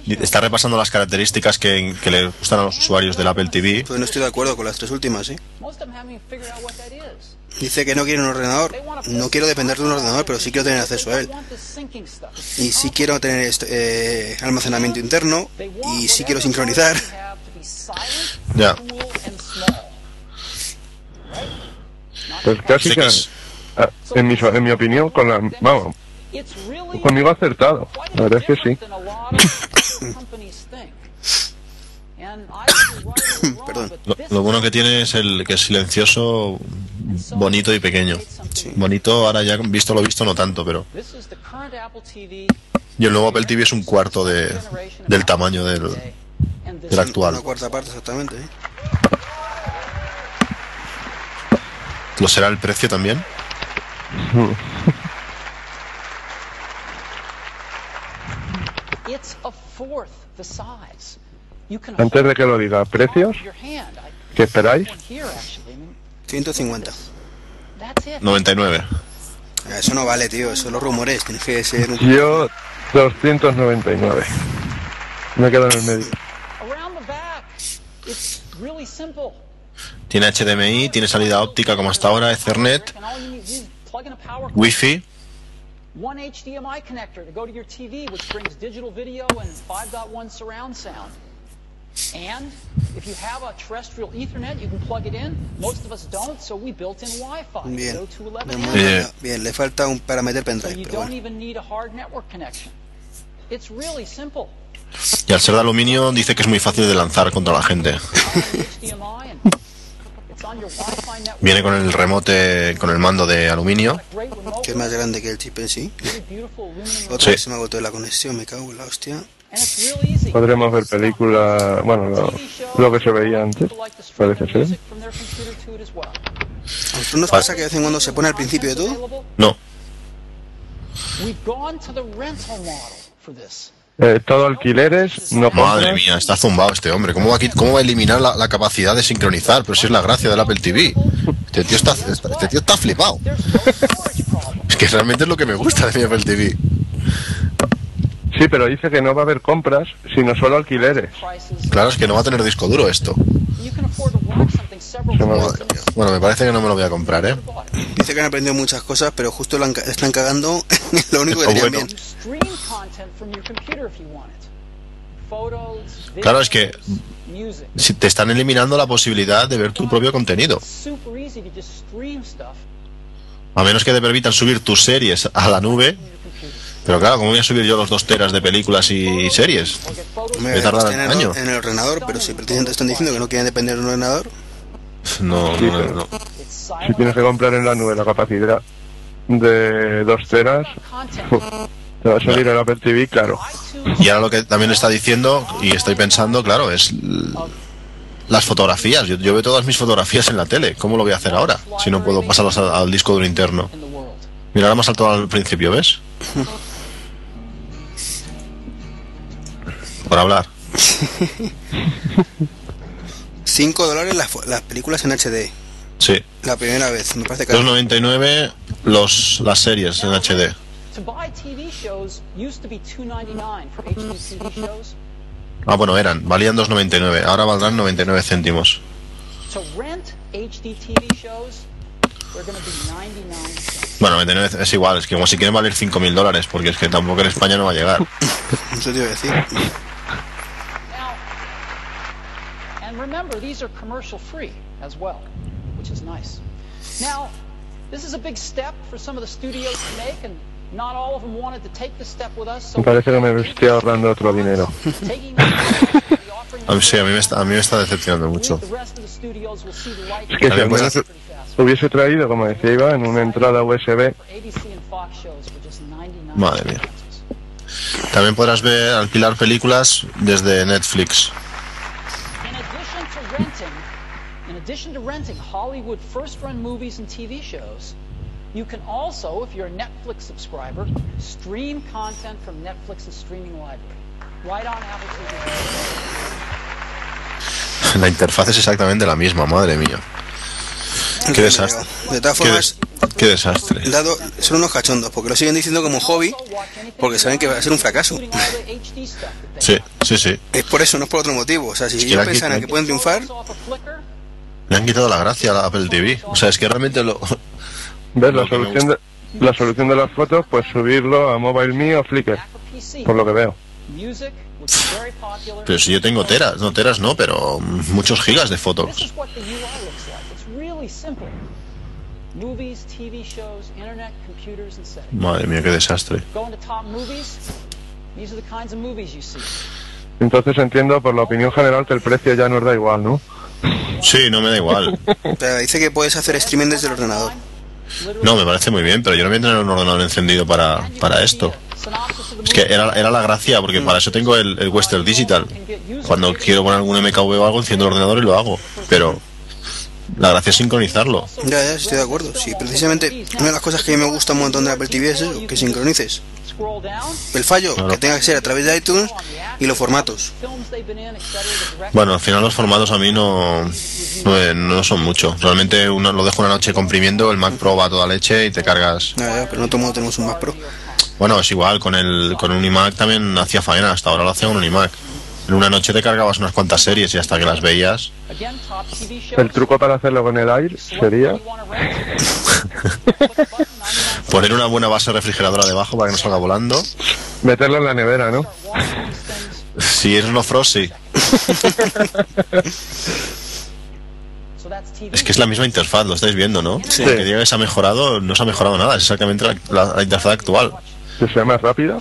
Está repasando las características que, que le gustan a los usuarios del Apple TV. Pues no estoy de acuerdo con las tres últimas, ¿eh? Dice que no quiere un ordenador. No quiero depender de un ordenador, pero sí quiero tener acceso a él. Y sí quiero tener este, eh, almacenamiento interno. Y sí quiero sincronizar. Ya. Pues casi que, en mi, en mi opinión, con la, vamos, conmigo ha acertado. La verdad es que sí. Perdón. Lo, bueno que tiene es el que es silencioso, bonito y pequeño. Sí. Bonito, ahora ya visto lo visto no tanto, pero... Y el nuevo Apple TV es un cuarto de, del tamaño del, actual. Una cuarta parte exactamente, ¿eh? ¿Lo será el precio también? It's a fourth the size. Antes de que lo diga, ¿precios? ¿Qué esperáis? one here, actually. I mean, 150. that's it. 99. Ah, Eso no vale, tío. Eso los rumores. Tienes que ser un... Yo, 299. Me quedo en el medio. Tiene HDMI, tiene salida óptica como hasta ahora, Ethernet, Wi-Fi. one HDMI connector to go to your TV, which brings digital video and 5.1 surround sound. And if you have a terrestrial Ethernet, you can plug it in. Most of us don't, so we built in Wi-Fi. Bien. Go to 11 De amp. momento, Bien, le falta un para meter So pendrive, you pero don't bueno. even need a hard network connection. It's really simple. Y al ser de aluminio dice que es muy fácil de lanzar contra la gente. Viene con el remote, con el mando de aluminio. Que es más grande que el chip en sí. Otra Sí. vez se me ha agotado la conexión, me cago en la hostia. Podremos ver películas, bueno, lo, lo que se veía antes, parece ser. ¿A vosotros nos pasa que de vez en cuando se pone al principio de todo? No, We've gone to the rental model for this. Eh, todo alquileres, no madre compras. mía, está zumbado este hombre. ¿Cómo va cómo va a eliminar la, la capacidad de sincronizar? Pero si es la gracia del Apple TV. Este tío está, este tío está flipado. Es que realmente es lo que me gusta de mi Apple TV. Sí, pero dice que no va a haber compras, sino solo alquileres. Claro, es que no va a tener disco duro esto. Bueno, me parece que no me lo voy a comprar, ¿eh? Dice que han aprendido muchas cosas, pero justo la están cagando en lo único que tenían bien. Claro, es que si te están eliminando la posibilidad de ver tu propio contenido. A menos que te permitan subir tus series a la nube. Pero claro, ¿cómo voy a subir yo los dos teras de películas y series? Me tarda en, el, año. en el ordenador, pero si precisamente están diciendo que no quieren depender de un ordenador. No, no, no. Si tienes que comprar en la nube la capacidad de dos teras, te va a salir el Apple TV, claro. Y ahora lo que también está diciendo, y estoy pensando, claro, es las fotografías. Yo, veo todas mis fotografías en la tele. ¿Cómo lo voy a hacer ahora? Si no puedo pasarlas al, disco duro interno. Mira, ahora me ha saltado al principio, ¿ves? Por hablar. 5 dólares las, las películas en HD. Sí. La primera vez, me parece que... 2.99 los, las series en HD. Ah, bueno, eran, valían 2.99, ahora valdrán 99 céntimos. Bueno, 99 es igual, es que como si quieren valer 5.000 dólares, porque es que tampoco en España no va a llegar. Eso te iba a decir. Remember, these are commercial free as well, which is nice. Now, this is a big step for some of the studios to make, and not all of them wanted to take the step with us. So me parece que me estoy ahorrando otro dinero. a mí, sí, a mí, me está, a mí me está decepcionando mucho. Es que si al menos hubiese traído, como decía Iba, en una entrada USB. Madre mía. También podrás ver, alquilar películas desde Netflix. Addition to renting Hollywood first run movies and TV shows, you can also, if you're a Netflix subscriber, stream content from Netflix's streaming library. Right on Apple TV. La interfaz es exactamente la misma, madre mía. Qué desastre. De todas formas, qué, qué desastre. Dado, son unos cachondos, porque lo siguen diciendo como hobby, porque saben que va a ser un fracaso. Sí, sí, sí. Es por eso, no es por otro motivo. O sea, si ellos pensaran que pueden triunfar, le han quitado la gracia a la Apple TV. O sea, es que realmente lo. ¿Ves? La solución, de, la solución de las fotos, pues subirlo a Mobile o Flickr. Por lo que veo. Pero si yo tengo teras, no teras no, pero muchos gigas de fotos. Madre mía, qué desastre. Entonces entiendo por la opinión general que el precio ya nos da igual, ¿no? Sí, no me da igual. Pero dice que puedes hacer streaming desde el ordenador. No, me parece muy bien, pero yo no voy a tener un ordenador encendido para, para esto. Es que era, era la gracia, porque para eso tengo el, Western Digital. Cuando quiero poner algún MKV o algo, enciendo el ordenador y lo hago. Pero la gracia es sincronizarlo. Ya, ya, estoy de acuerdo. Sí, precisamente una de las cosas que a mí me gusta un montón de Apple TV es eso, que sincronices. El fallo, que tenga que ser a través de iTunes y los formatos. Bueno, al final los formatos a mí no, no, son mucho. Realmente uno lo dejo una noche comprimiendo, el Mac Pro va a toda leche y te cargas. pero no todo mundo tenemos un Mac Pro. Bueno, es igual, con el con un iMac también hacía faena, hasta ahora lo hacía un iMac. En una noche te cargabas unas cuantas series y hasta que las veías. El truco para hacerlo con el aire sería poner una buena base refrigeradora debajo para que no salga volando. Meterlo en la nevera, ¿no? Si es no frost, sí. Es que es la misma interfaz, lo estáis viendo, ¿no? Sí. Que diga que se ha mejorado, no se ha mejorado nada, es exactamente la, interfaz actual. ¿Que sea más rápida?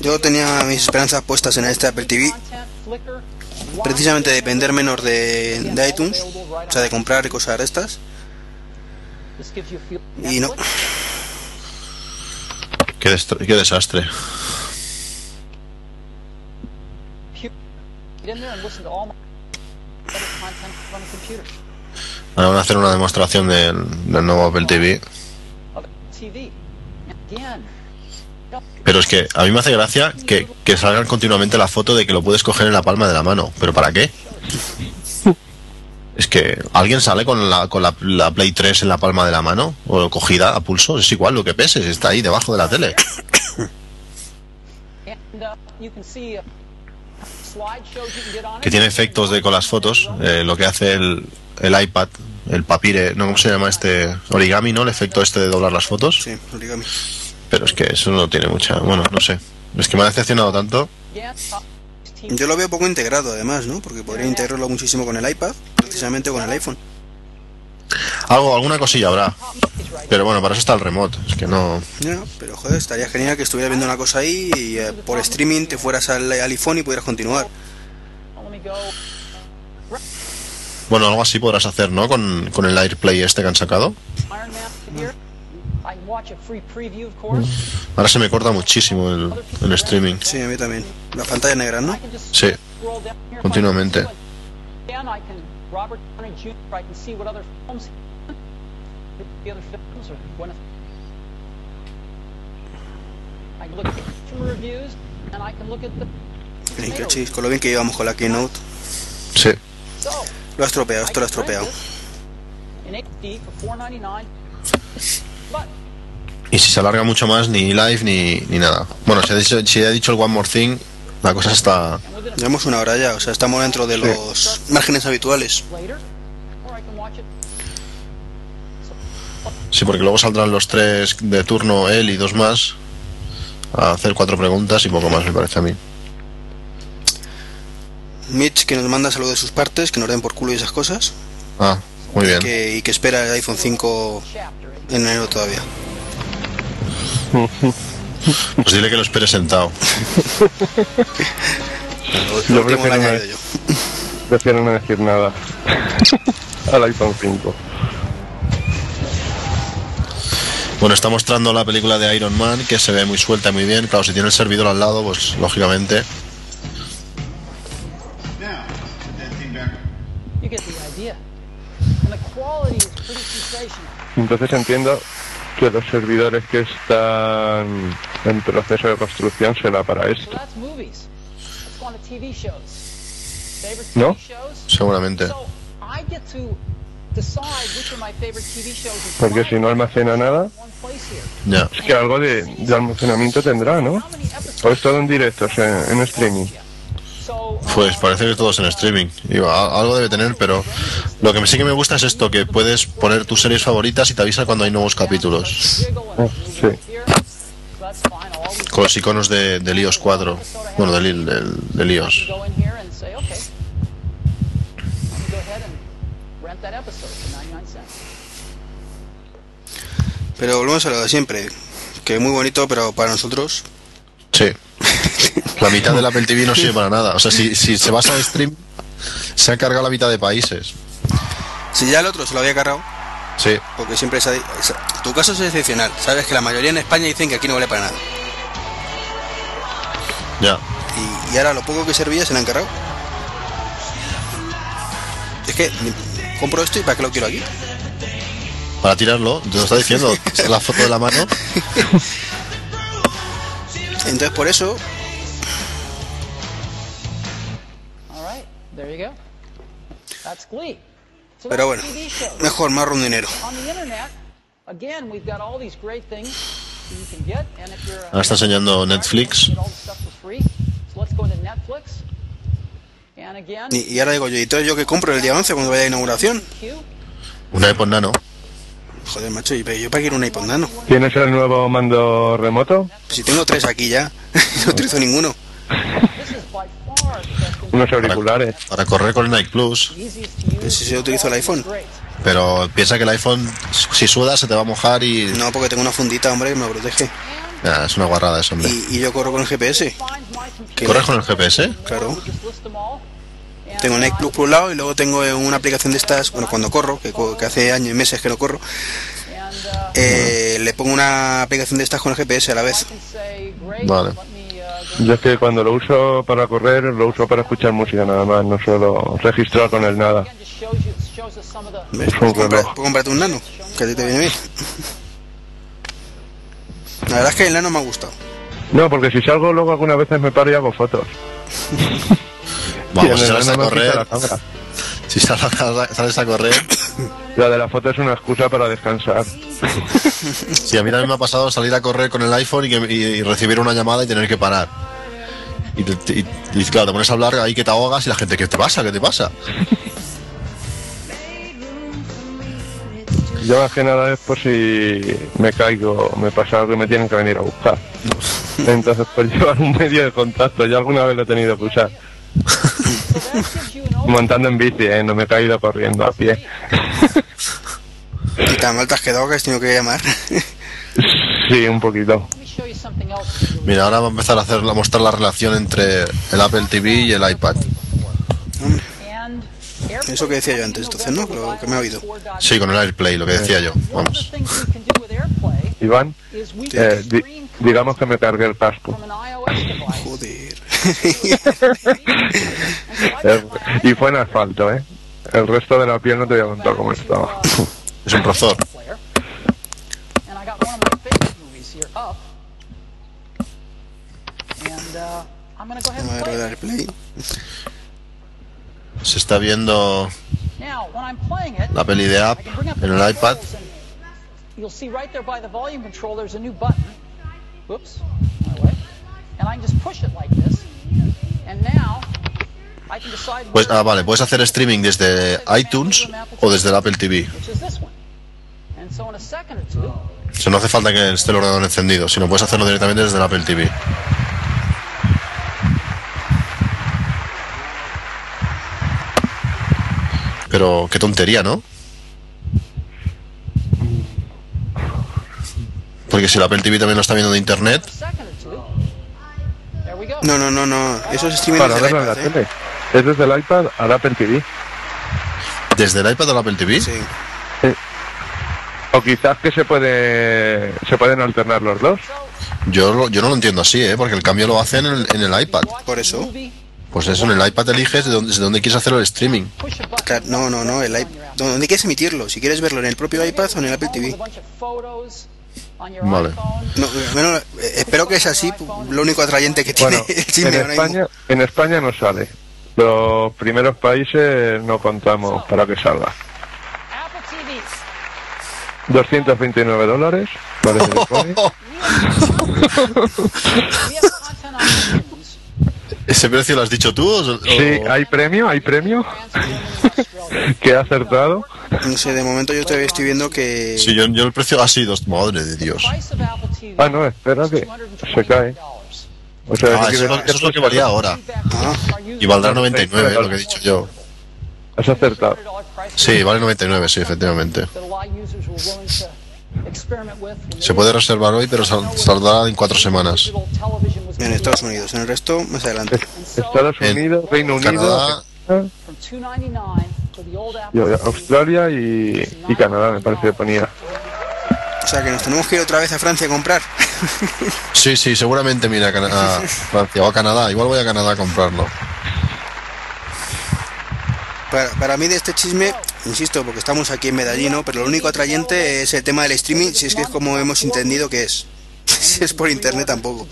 yo tenía mis esperanzas puestas en este Apple TV precisamente depender menos de, de iTunes, o sea, de comprar y cosas de estas. Y no. Qué, qué desastre. Ahora van a hacer una demostración del, del nuevo Apple TV. Pero es que a mí me hace gracia que, que salgan continuamente la foto de que lo puedes coger en la palma de la mano. ¿Pero para qué? Es que alguien sale con la, con la, Play 3 en la palma de la mano o cogida a pulso, es igual lo que peses, está ahí debajo de la tele. Que tiene efectos de con las fotos, eh, lo que hace el, el iPad, el papire, ¿no? ¿Cómo se llama este? Origami, ¿no? El efecto este de doblar las fotos. Sí, origami. Pero es que eso no tiene mucha. Bueno, no sé. Es que me ha decepcionado tanto. Yo lo veo poco integrado, además, ¿no? Porque podría integrarlo muchísimo con el iPad, precisamente con el iPhone. Algo, alguna cosilla habrá. Pero bueno, para eso está el remote. Es que no. Ya, pero joder, estaría genial que estuvieras viendo una cosa ahí y eh, por streaming te fueras al, al iPhone y pudieras continuar. Bueno, algo así podrás hacer, ¿no? Con, con el AirPlay este que han sacado. Ahora se me corta muchísimo el, el streaming. Sí, a mí también. La pantalla negra, ¿no? Sí, continuamente. Robert Downey Jr. I can see what other films the other films or Gwyneth. I can look at consumer reviews and I can look at the Incachis, con lo bien que llevamos con la Keynote. Sí. Lo ha estropeado, esto lo ha estropeado. In HD for 4.99. But Y si se alarga mucho más, ni live ni, ni nada. Bueno, si ha, dicho, si ha dicho el One More Thing, la cosa está. Llevamos una hora ya, o sea, estamos dentro de los márgenes habituales. Sí, porque luego saldrán los tres de turno, él y dos más, a hacer cuatro preguntas y poco más, me parece a mí. Mitch, que nos manda saludos de sus partes, que nos den por culo y esas cosas. Ah, muy bien. Que, y que espera el iPhone 5 en enero todavía. Pues dile que lo espere sentado. Lo lo prefiero no, yo. prefiero no decir nada al iPhone 5. Bueno, está mostrando la película de Iron Man, que se ve muy suelta y muy bien. Claro, si tiene el servidor al lado, pues lógicamente. You get the idea. And the quality is pretty sensational. Entonces entiendo que los servidores que están en proceso de construcción será para esto. ¿No? Seguramente. Porque si no almacena nada, es que algo de, de almacenamiento tendrá, ¿no? O es todo en directo, o sea, en streaming. Pues parece que todo es en streaming. Digo, algo debe tener, pero lo que sí que me gusta es esto, que puedes poner tus series favoritas y te avisa cuando hay nuevos capítulos. sí. Con los iconos de, de iOS 4. Bueno, episode for 99 cents. Pero volvemos a lo de siempre. Que muy bonito, pero para nosotros. Sí. La mitad del Apple TV no sirve para nada. O sea, si, si se basa en stream, se ha cargado la mitad de países. Si ya el otro se lo había cargado, Sí. porque siempre esa- tu caso es excepcional. Sabes que la mayoría en España dicen que aquí no vale para nada. Ya. Y, y ahora lo poco que servía se lo han cargado. Es que compro esto y para qué lo quiero aquí. Para tirarlo, te lo está diciendo. Es la foto de la mano. Entonces por eso, get, and if you're a- Ahora está enseñando Netflix. Y, y ahora digo yo, ¿y entonces yo que compro el día 11 cuando vaya a inauguración? Una iPod Nano. Joder, macho, ¿y pero yo para qué quiero un iPod Nano? ¿Tienes el nuevo mando remoto? Si tengo tres aquí ya, no utilizo ninguno. Unos auriculares. Para correr con el Nike Plus. si yo utilizo el iPhone. Pero piensa que el iPhone, si suda, se te va a mojar y. No, porque tengo una fundita, hombre, que me protege. Ya, es una guarrada eso, hombre. Y, y yo corro con el GPS, ¿Corres con el GPS? claro. Tengo Nike Plus por un lado y luego tengo una aplicación de estas, bueno, cuando corro, que, hace años y meses que no corro, uh, eh, le pongo una aplicación de estas con el GPS a la vez. Vale. Yo es que cuando lo uso para correr, lo uso para escuchar música nada más, no suelo registrar con él nada. ¿Ves? Un reloj. cómprate un nano, que a ti te viene bien. La verdad es que el nano me ha gustado. No, porque si salgo luego algunas veces me paro y hago fotos. Vamos, el a la correr. Si sales a correr. La de la foto es una excusa para descansar. Sí, a mí también me ha pasado salir a correr con el iPhone y, que- y- y recibir una llamada y tener que parar. Y, claro, te pones a hablar ahí que te ahogas y la gente, ¿qué te pasa? ¿Qué te pasa? Yo más que nada es por si me caigo, me pasa algo y me tienen que venir a buscar. Entonces, por llevar un medio de contacto, yo alguna vez lo he tenido que usar. Montando en bici, ¿eh? no me he caído corriendo a pie. ¿Y tan mal te has quedado que has tenido que llamar? sí, un poquito. Mira, ahora va a empezar a, hacer, a mostrar la relación entre el Apple TV y el iPad. Eso que decía yo antes, entonces, ¿no? Lo que me ha oído. Sí, con el AirPlay, lo que decía yo. Vamos. Iván, eh, di digamos que me cargué el casco. Joder. Y fue en asfalto, ¿eh? El resto de la piel no te voy a contar cómo estaba. Es un profesor. Se está viendo la peli de App en el iPad. You'll see right there by the volume control there's a new button. Oops, my way. And I can just push it like this. Pues, ah, vale, puedes hacer streaming desde iTunes o desde el Apple TV. O sea, no hace falta que esté el ordenador encendido, sino puedes hacerlo directamente desde el Apple TV. Pero qué tontería, ¿no? Porque si el Apple TV también lo está viendo de internet, a second or two, there we go. No, no, no, no. Eso es streaming Para desde el la iPad, ¿eh? tele. Es desde el iPad al Apple TV. desde el iPad al Apple TV, Sí. O quizás que se puede se pueden alternar los dos. yo, lo- yo no lo entiendo así, ¿eh? Porque el cambio lo hacen en el, en el iPad. Por eso. Pues eso, en el iPad eliges de dónde, quieres hacer el streaming. No, no, no. El iPad. ¿Dónde quieres emitirlo? Si quieres verlo en el propio iPad o en el Apple TV. Vale. No, bueno, espero que es así. Lo único atrayente que tiene Bueno, el en. España, en España no sale. Los primeros países no contamos para que salga. Apple TV. 229 dólares. parece que pone. We have content on iTunes. ¿Ese precio lo has dicho tú? o- Sí, hay premio, hay premio. Que ha acertado. No sé, de momento yo todavía estoy viendo que. Sí, yo, yo el precio ha sido, madre de Dios. Ah, no, espera que se cae. O sea, Ah, eso es lo- decir eso es lo que valía ahora. Y valdrá 99, lo que he dicho yo. Has acertado. Sí, vale 99, sí, efectivamente. Se puede reservar hoy, pero sal- saldrá en cuatro semanas. En Estados Unidos, en el resto más adelante. Estados En Unidos, Reino. Unido, y Australia y, y Canadá, me parece que ponía. O sea que nos tenemos que ir otra vez a Francia a comprar. Sí, sí, seguramente mira a, Francia o a Canadá. Igual voy a Canadá a comprarlo. Para, para mí de este chisme, insisto, porque estamos aquí en Medellín, ¿no? pero lo único atrayente es el tema del streaming, si es que es como hemos entendido que es. Si es por internet tampoco.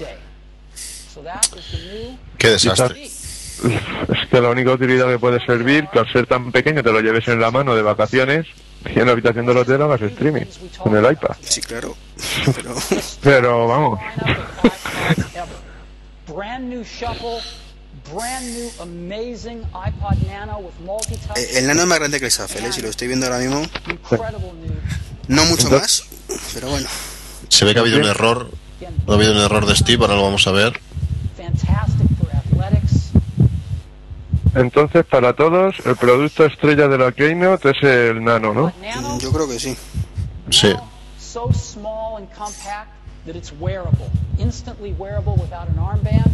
Qué desastre. Es que la única utilidad que puede servir, que al ser tan pequeño te lo lleves en la mano de vacaciones y en la habitación del hotel hagas streaming con el iPad. Sí, claro. Pero Pero vamos, eh, el nano es más grande que el Shuffle, ¿eh? si lo estoy viendo ahora mismo. No mucho más, pero bueno. Se ve que ha habido un error. Ha habido un error de Steve, ahora lo vamos a ver. Fantastic for athletics. entonces para todos el producto estrella de la Keynote es el Nano, ¿no? Yo creo que sí. Sí. so small and compact that it's wearable, instantly wearable without an armband.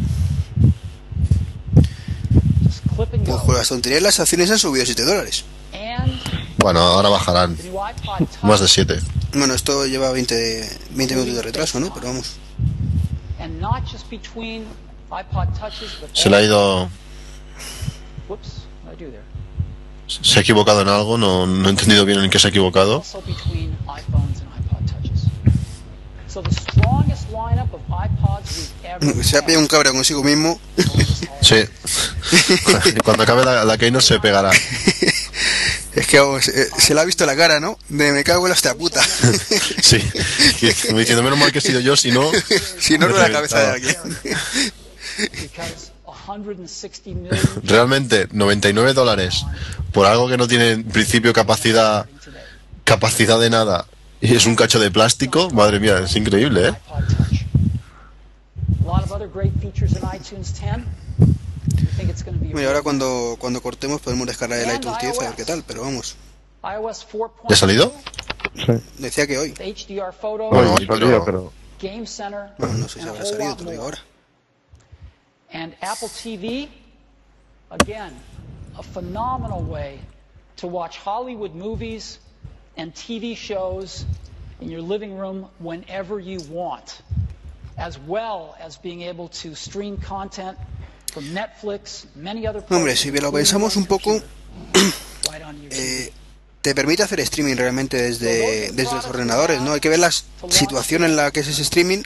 Just clip and Pues con las tonterías las acciones han subido 7 dólares. And Bueno, ahora bajarán. Más de 7. Bueno, esto lleva 20, 20 minutos de retraso, ¿no? Pero vamos. Se le ha ido. whoops, what did I do there? Se ha equivocado en algo, no, no he entendido bien en qué se ha equivocado. Also between iPhones and iPod touches. So the strongest lineup of iPods we've ever Se ha pillado un cabra consigo mismo. Sí. Cuando acabe la, la Keynote se pegará. Es que vamos, eh, se le ha visto la cara, ¿no? De me cago en la hostia puta. Sí. Y como diciendo, menos mal que he sido yo, si no. si no, no la cabeza de alguien. Because 160 million Realmente, 99 dólares por algo que no tiene en principio capacidad capacidad de nada y es un cacho de plástico, madre mía, es increíble, ¿eh? Mira, ahora cuando, cuando cortemos podemos descargar el iTunes 10 a ver qué tal, pero vamos. ¿Ya ha salido? Sí. Decía que hoy. Bueno, ha salido, pero- Bueno, no sé si habrá salido, te lo digo ahora. And Apple TV, again, a phenomenal way to watch Hollywood movies and TV shows in your living room whenever you want, as well as being able to stream content from Netflix, many other Hombre, si lo pensamos un poco, right on your eh. Te permite hacer streaming realmente desde, desde los ordenadores, ¿no? Hay que ver la situación en la que es ese streaming.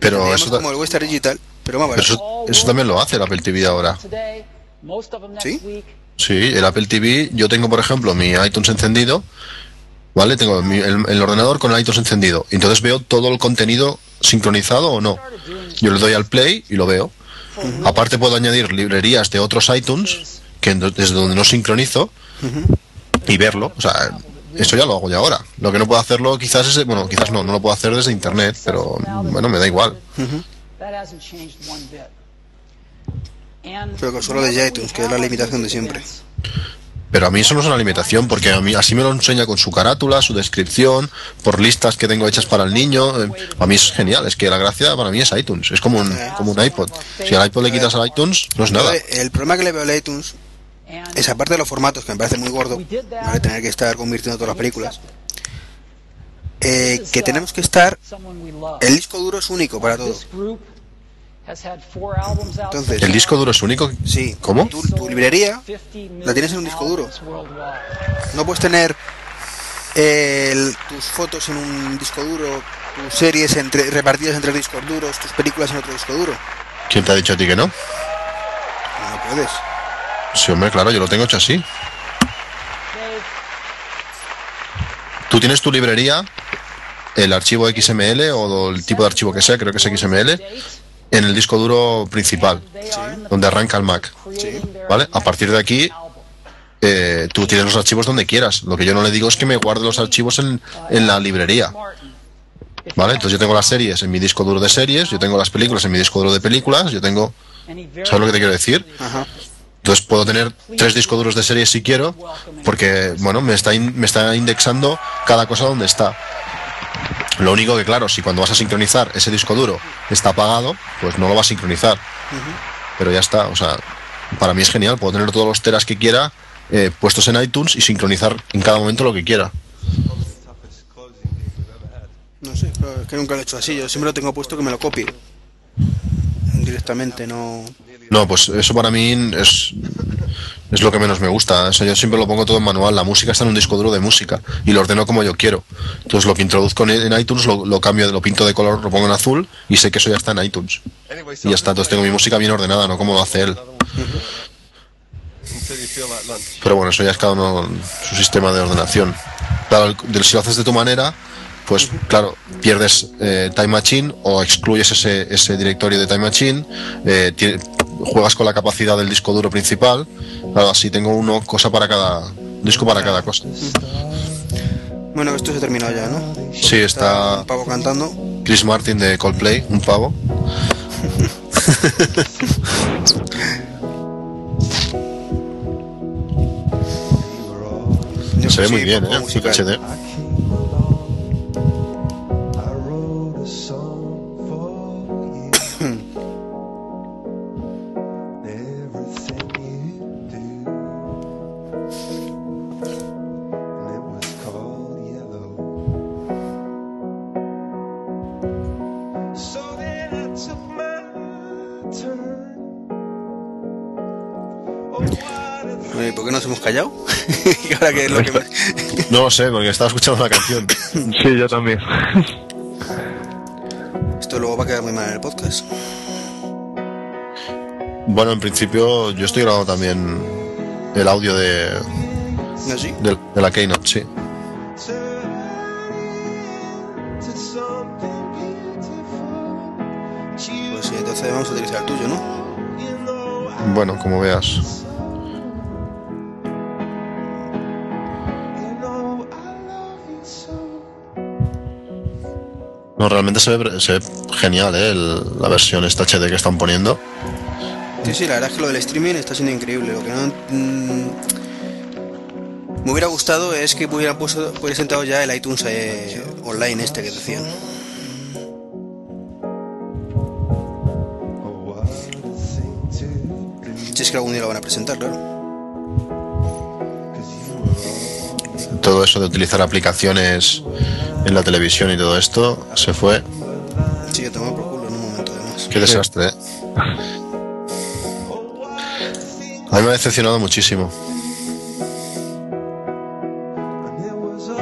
Pero eso como el Western Digital, pero vamos eso, eso también lo hace el Apple TV ahora. ¿Sí? Sí, el Apple TV, yo tengo por ejemplo mi iTunes encendido, ¿vale? Tengo mi- el, el ordenador con el iTunes encendido. Entonces veo todo el contenido sincronizado o no. Yo le doy al play y lo veo. Aparte puedo añadir librerías de otros iTunes, que desde donde no sincronizo, y verlo. O sea, eso ya lo hago ya ahora. Lo que no puedo hacerlo quizás es, bueno, quizás no, no lo puedo hacer desde internet, pero bueno, me da igual. Pero que solo desde iTunes, que es la limitación de siempre. Pero a mí eso no es una limitación, porque a mí así me lo enseña con su carátula, su descripción, por listas que tengo hechas para el niño. Eh, A mí es genial, es que la gracia para mí es iTunes, es como un, como un iPod. Si al iPod le quitas al iTunes, no es nada. El problema que le veo al iTunes And es aparte de los formatos, que me parece muy gordo, ¿vale? tener que estar convirtiendo todas las películas, eh, que tenemos que estar, el disco duro es único para todo. Entonces, ¿El disco duro es único? Sí. ¿Cómo? Tu, tu librería 50 la tienes en un disco duro. No puedes tener eh, el- tus fotos en un disco duro, tus series entre, repartidas entre discos duros, tus películas en otro disco duro. ¿Quién te ha dicho a ti que no? No puedes. Sí, hombre, claro, yo lo tengo hecho así. Tú tienes tu librería, el archivo XML o el tipo de archivo que sea, creo que es XML, en el disco duro principal, donde arranca el Mac. ¿Vale? A partir de aquí, eh, tú tienes los archivos donde quieras. Lo que yo no le digo es que me guarde los archivos en, en la librería. ¿Vale? Entonces yo tengo las series en mi disco duro de series, yo tengo las películas en mi disco duro de películas, yo tengo... ¿Sabes lo que te quiero decir? Ajá. Entonces puedo tener tres discos duros de series si quiero, porque, bueno, me está, in- me está indexando cada cosa donde está. Lo único que, claro, si cuando vas a sincronizar ese disco duro está apagado, pues no lo vas a sincronizar. Pero ya está, o sea, para mí es genial, puedo tener todos los teras que quiera eh, puestos en iTunes y sincronizar en cada momento lo que quiera. No sé, pero es que nunca lo he hecho así. Yo siempre lo tengo puesto que me lo copie. Directamente, no. No, pues eso para mí es, es lo que menos me gusta. O sea, yo siempre lo pongo todo en manual. La música está en un disco duro de música y lo ordeno como yo quiero. Entonces lo que introduzco en, iTunes lo, cambio, lo pinto de color, lo pongo en azul y sé que eso ya está en iTunes. Y ya está. Entonces tengo mi música bien ordenada, no como lo hace él. Pero bueno, eso ya es cada uno su sistema de ordenación. Claro, si lo haces de tu manera, pues claro, pierdes eh, Time Machine o excluyes ese, ese directorio de Time Machine, eh, juegas con la capacidad del disco duro principal. Claro, así tengo uno cosa para cada disco para cada cosa. Bueno, esto se ha terminado ya, ¿no? Sí, está un pavo cantando. Chris Martin de Coldplay, un pavo. Se ve muy bien, ¿eh? HD. Ahora que es lo que me- No lo sé, porque estaba escuchando la canción. Sí, yo también. Esto luego va a quedar muy mal en el podcast. Bueno, en principio yo estoy grabando también el audio de, ¿No sí? de, de la Keynote, sí. Pues sí, entonces vamos a utilizar el tuyo, ¿no? Bueno, como veas. No, realmente se ve, se ve genial, ¿eh? El- la versión esta HD que están poniendo. Sí, sí, la verdad es que lo del streaming está siendo increíble. Lo que no mm, me hubiera gustado es que hubieran puesto, hubiera sentado ya el iTunes eh, online este que decían. Si es que algún día lo van a presentar, claro. Todo eso de utilizar aplicaciones en la televisión y todo esto se fue. Sí, que por culo en un momento además. Qué desastre, ¿eh? A mí me ha decepcionado muchísimo.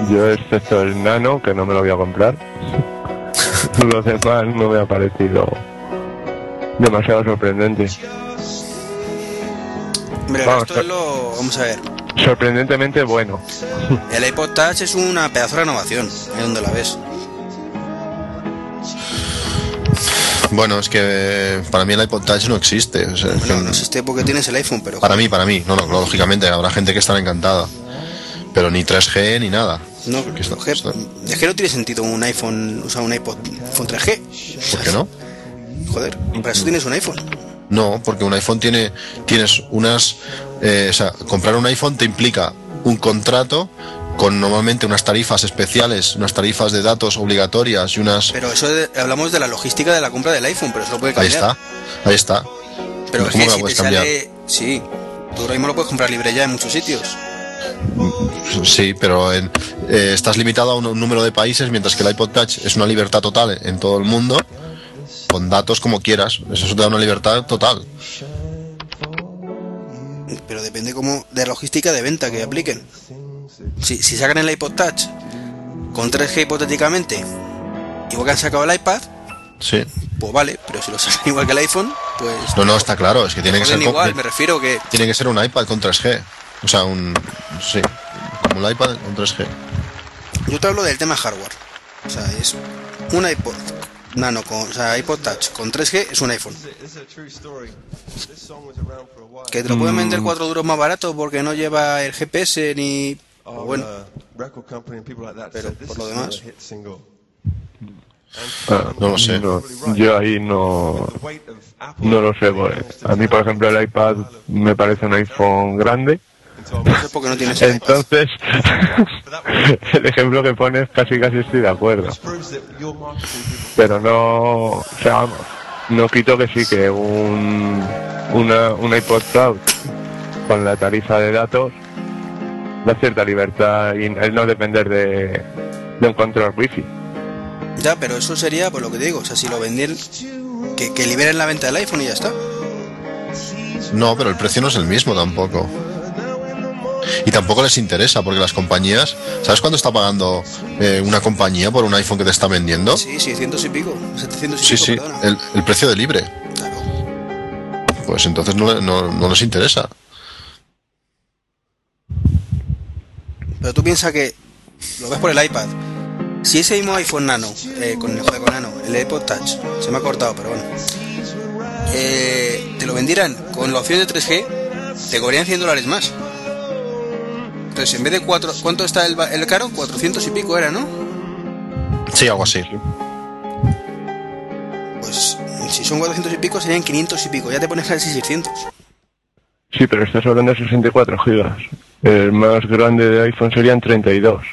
Yo, excepto el nano, que no me lo voy a comprar, los demás no me ha parecido demasiado sorprendente. Hombre, el Vamos, resto es lo... Vamos a ver. Sorprendentemente bueno. El iPod Touch es una pedazo de renovación. Ahí donde la ves. Bueno, es que eh, para mí el iPod Touch no existe. o sea, es que- Bueno, no existe porque tienes el iPhone, pero... Para mí, para mí. No, no, lógicamente habrá gente que estará encantada. Pero ni 3G ni nada. No, Que está- G- está- es que no tiene sentido un iPhone, o sea, un iPod iPhone 3G. ¿Por qué no? Joder, para eso tienes un iPhone. No, porque un iPhone tiene, tienes unas, eh, o sea, comprar un iPhone te implica un contrato con normalmente unas tarifas especiales, unas tarifas de datos obligatorias y unas, Pero eso de- hablamos de la logística de la compra del iPhone, pero eso lo puede ahí cambiar. está, ahí está. Pero es ¿Cómo que si te cambiar? sale... Sí, tú ahora mismo lo puedes comprar libre ya en muchos sitios. Sí, pero en- eh, estás limitado a un, un número de países, mientras que el iPod Touch es una libertad total en todo el mundo, con datos como quieras. Eso te da una libertad total. Pero depende como de logística de venta que apliquen. Si, si sacan el iPod Touch con 3G hipotéticamente, igual que han sacado el iPad, Sí. pues vale, pero si lo sacan igual que el iPhone, pues... No, no, está claro, es que tiene que ser igual, me refiero que... tiene que ser un iPad con 3G. O sea, un sí, como el iPad con 3G. Yo te hablo del tema hardware. O sea, es un iPod Nano con, o sea, iPod Touch con 3G es un iPhone. Que te lo pueden vender cuatro duros más barato porque no lleva el GPS ni... Pues bueno, uh, record company and people like that Pero por lo demás-. Ah, No lo sé. no, yo ahí no, no lo sé. pues, a mí, por ejemplo, el iPad me parece un iPhone grande. Porque no tienes. Entonces, el ejemplo que pones casi casi estoy de acuerdo. Pero no, o sea, vamos, no quito que sí que un, una, un iPod Touch con la tarifa de datos da cierta libertad y el no depender de, de un control wifi. Ya, pero eso sería por lo que te digo. O sea, si lo vendieran, que, que liberen la venta del iPhone y ya está. No, pero el precio no es el mismo tampoco. Y tampoco les interesa, porque las compañías. ¿Sabes cuánto está pagando eh, una compañía por un iPhone que te está vendiendo? Sí, 600 y pico, 700 y Sí, pico, sí, perdona. el, el precio de libre. Claro. Pues entonces no, no, no les interesa. Pero tú piensas que lo ves por el iPad. Si ese mismo iPhone Nano, eh, con el con Nano, el iPod Touch, se me ha cortado, pero bueno, eh, te lo vendieran con la opción de 3G, te cobrarían 100 dólares más. Entonces, en vez de 4, ¿cuánto está el, el caro? 400 y pico era, ¿no? Sí, algo así. Pues si son 400 y pico serían 500 y pico, ya te pones casi 600. Sí, pero estás hablando de 64 gigas. El más grande de iPhone serían 32.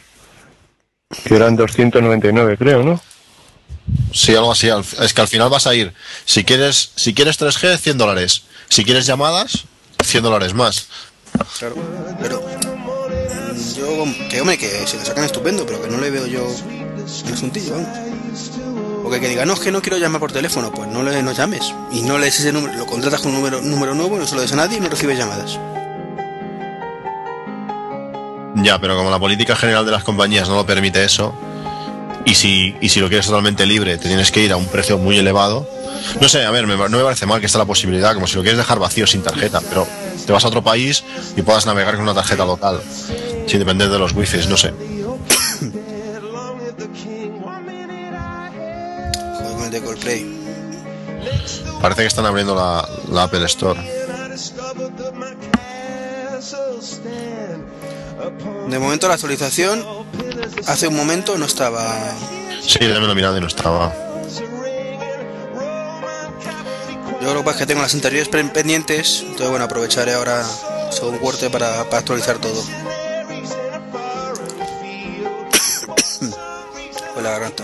Que eran 299, creo, ¿no? Sí, algo así. Es que al final vas a ir. Si quieres, si quieres 3G, 100 dólares. Si quieres llamadas, 100 dólares más. Claro, pero yo, que hombre, que se lo sacan estupendo, pero que no le veo yo el asuntillo, vamos. Porque que diga, no, es que no quiero llamar por teléfono, pues no le no llames. Y no lees ese número, lo contratas con un número, número nuevo, no se lo des a nadie y no recibes llamadas. Ya, pero como la política general de las compañías no lo permite eso, y si, y si lo quieres totalmente libre, te tienes que ir a un precio muy elevado. No sé, a ver, me- no me parece mal que está la posibilidad, como si lo quieres dejar vacío sin tarjeta, pero te vas a otro país y puedas navegar con una tarjeta local, sin depender de los wifi, no sé. Joder, con el de Coldplay. Parece que están abriendo la, la Apple Store. De momento la actualización hace un momento no estaba. Sí, ya me lo mirado y no estaba. Yo lo que pasa es que tengo las anteriores pen- pendientes, entonces bueno, aprovecharé ahora según corte para, para actualizar todo. Con la garganta.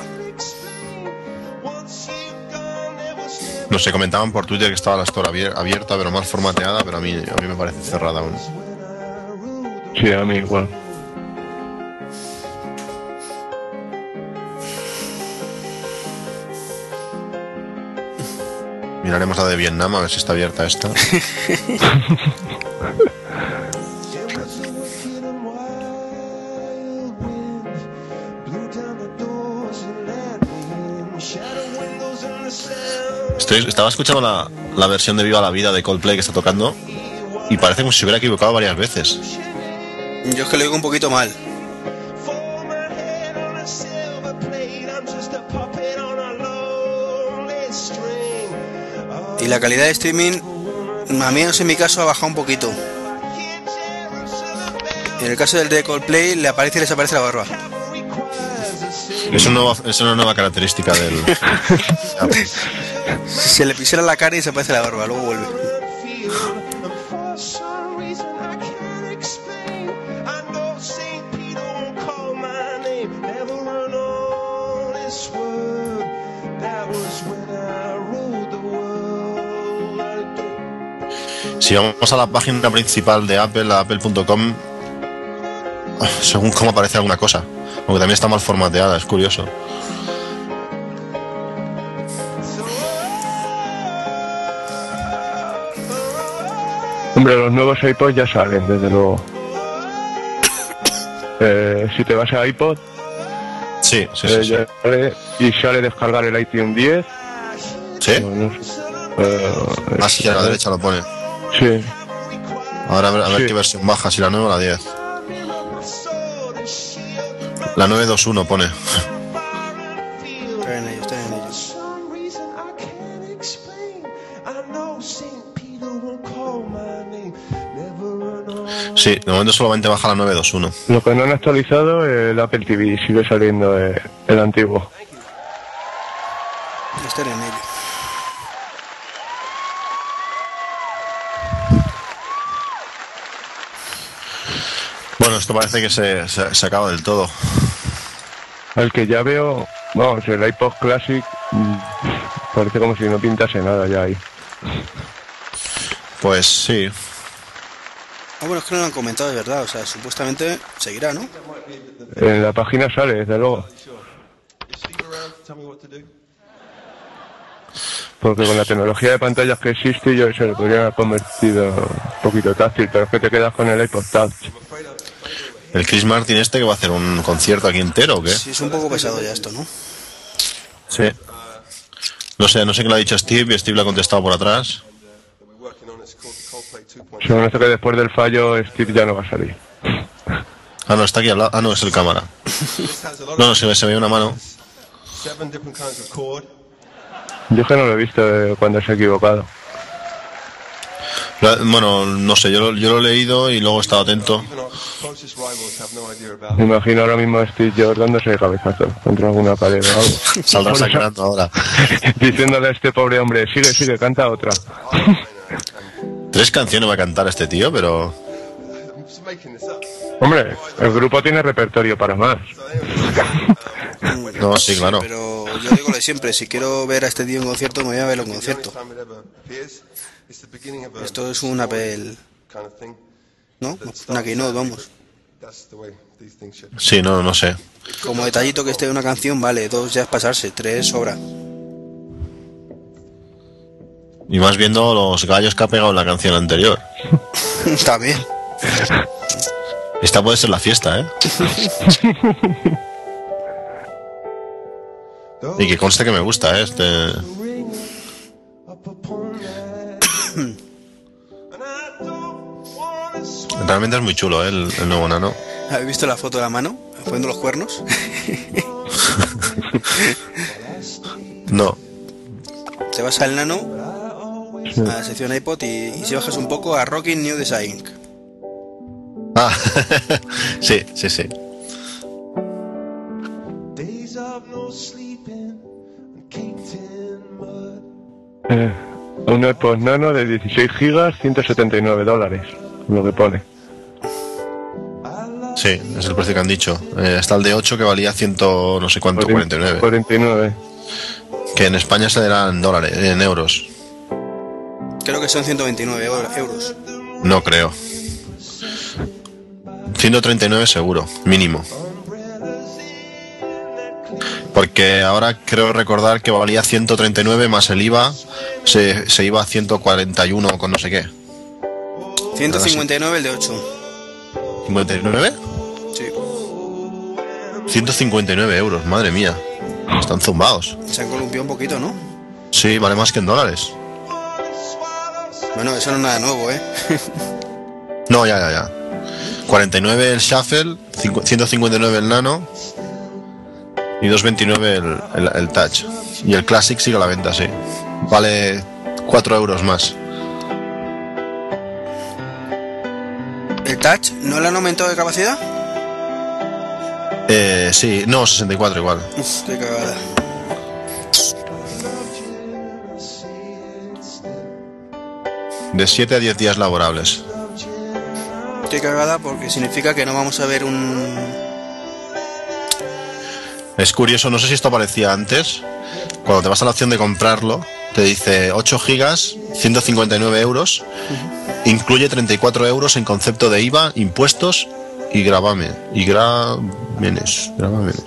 No sé, comentaban por Twitter que estaba la store abier- abierta, pero más formateada, pero a mí, a mí me parece cerrada aún. Sí, a mí igual. Miraremos la de Vietnam a ver si está abierta esta. Estaba escuchando la, la versión de Viva la Vida de Coldplay que está tocando y parece como si se hubiera equivocado varias veces. Yo es que lo digo un poquito mal. Y la calidad de streaming, a mí en mi caso ha bajado un poquito. En el caso del de Coldplay le aparece y desaparece la barba. Es una nueva, es una nueva característica del... Se le pisera la cara y desaparece la barba, luego vuelve. Si vamos a la página principal de Apple, a apple.com, según cómo aparece alguna cosa, aunque también está mal formateada, es curioso. Hombre, los nuevos iPods ya salen, desde luego. Eh, si te vas a iPod, Sí, sí, eh, sí. sale, y sale descargar el iTunes 10. ¿Sí? o no sé. Eh, Así a la derecha lo pone. Sí, Ahora a ver, a ver Sí. qué versión baja, si la 9 o la 10. La 921 pone. Están en ello, están en ello. Sí, de momento solamente baja la 921. lo que no han actualizado el Apple TV, sigue saliendo eh, el antiguo. Están en ello. Bueno, esto parece que se, se, se acaba del todo. Al que ya veo, vamos, el iPod Classic mm, parece como si no pintase nada ya ahí. Pues sí. Ah, bueno, es que no lo han comentado, de verdad. O sea, supuestamente seguirá, ¿no? En la página sale, desde luego. Porque con la tecnología de pantallas que existe, yo se lo podría haber convertido un poquito táctil, pero es que te quedas con el iPod Touch. ¿El Chris Martin este que va a hacer un concierto aquí entero o qué? Sí, es un poco pesado ya esto, ¿no? Sí. No sé, no sé qué le ha dicho Steve y Steve le ha contestado por atrás. Según esto que después del fallo, Steve ya no va a salir. Ah, no, está aquí al lado. Ah, no, es el cámara. No, no, se ve, se ve una mano. Yo es que no lo he visto eh, cuando se ha equivocado. Bueno, no sé, yo, lo- yo lo he leído y luego he estado atento. Me imagino ahora mismo a Steve Jobs dándose de cabezazo contra alguna pared o algo. Saldrá sangrando ahora. Diciéndole a este pobre hombre, sigue, sigue, canta otra. Tres canciones va a cantar este tío, pero... Hombre, el grupo tiene repertorio para más. No, sí, claro. Pero yo digo lo de siempre, si quiero ver a este tío en concierto, me voy a verlo en concierto. Esto es un Apple, ¿no? Una keynote, vamos. Sí, no, no sé. Como detallito que esté una canción, vale, dos ya es pasarse, tres sobra. Y más viendo los gallos que ha pegado en la canción anterior. Está bien. Esta puede ser la fiesta, ¿eh? Y que conste que me gusta, ¿eh? Este... Realmente es muy chulo, ¿eh? El, el nuevo nano. ¿Habéis visto la foto de la mano? Poniendo los cuernos. No. Te vas al nano, a la sección iPod y, y si bajas un poco a Rocking New Design. Ah, sí, sí, sí. Eh, un AirPods Nano de 16 gigas, 179 dólares, lo que pone. Sí, es el precio que han dicho. Eh, está el de 8 que valía ciento no sé cuánto, 49. 49. Que en España se darán dólares, en euros. Creo que son 129 eu- euros. No creo. 139 seguro, mínimo. Porque ahora creo recordar que valía 139 más el IVA, se, se iba a 141 con no sé qué. 159 el de 8. ¿59? Sí. 159 euros, madre mía. Están zumbados. Se han columpiado un poquito, ¿no? Sí, vale más que en dólares. Bueno, eso no es nada nuevo, ¿eh? No, ya, ya, ya. 49 el Shuffle, cincu- 159 el Nano y 229 el, el, el Touch. Y el Classic sigue a la venta, sí. Vale 4 euros más. Touch no le han aumentado de capacidad? Eh, sí, no, 64 igual. Uf, qué cagada. De 7 a 10 días laborables. Qué cagada porque significa que no vamos a ver un... Es curioso, no sé si esto aparecía antes. Cuando te vas a la opción de comprarlo, te dice 8 gigas, 159 euros. Incluye 34 euros en concepto de IVA, impuestos y gravamen. Y gravámenes. gravámenes.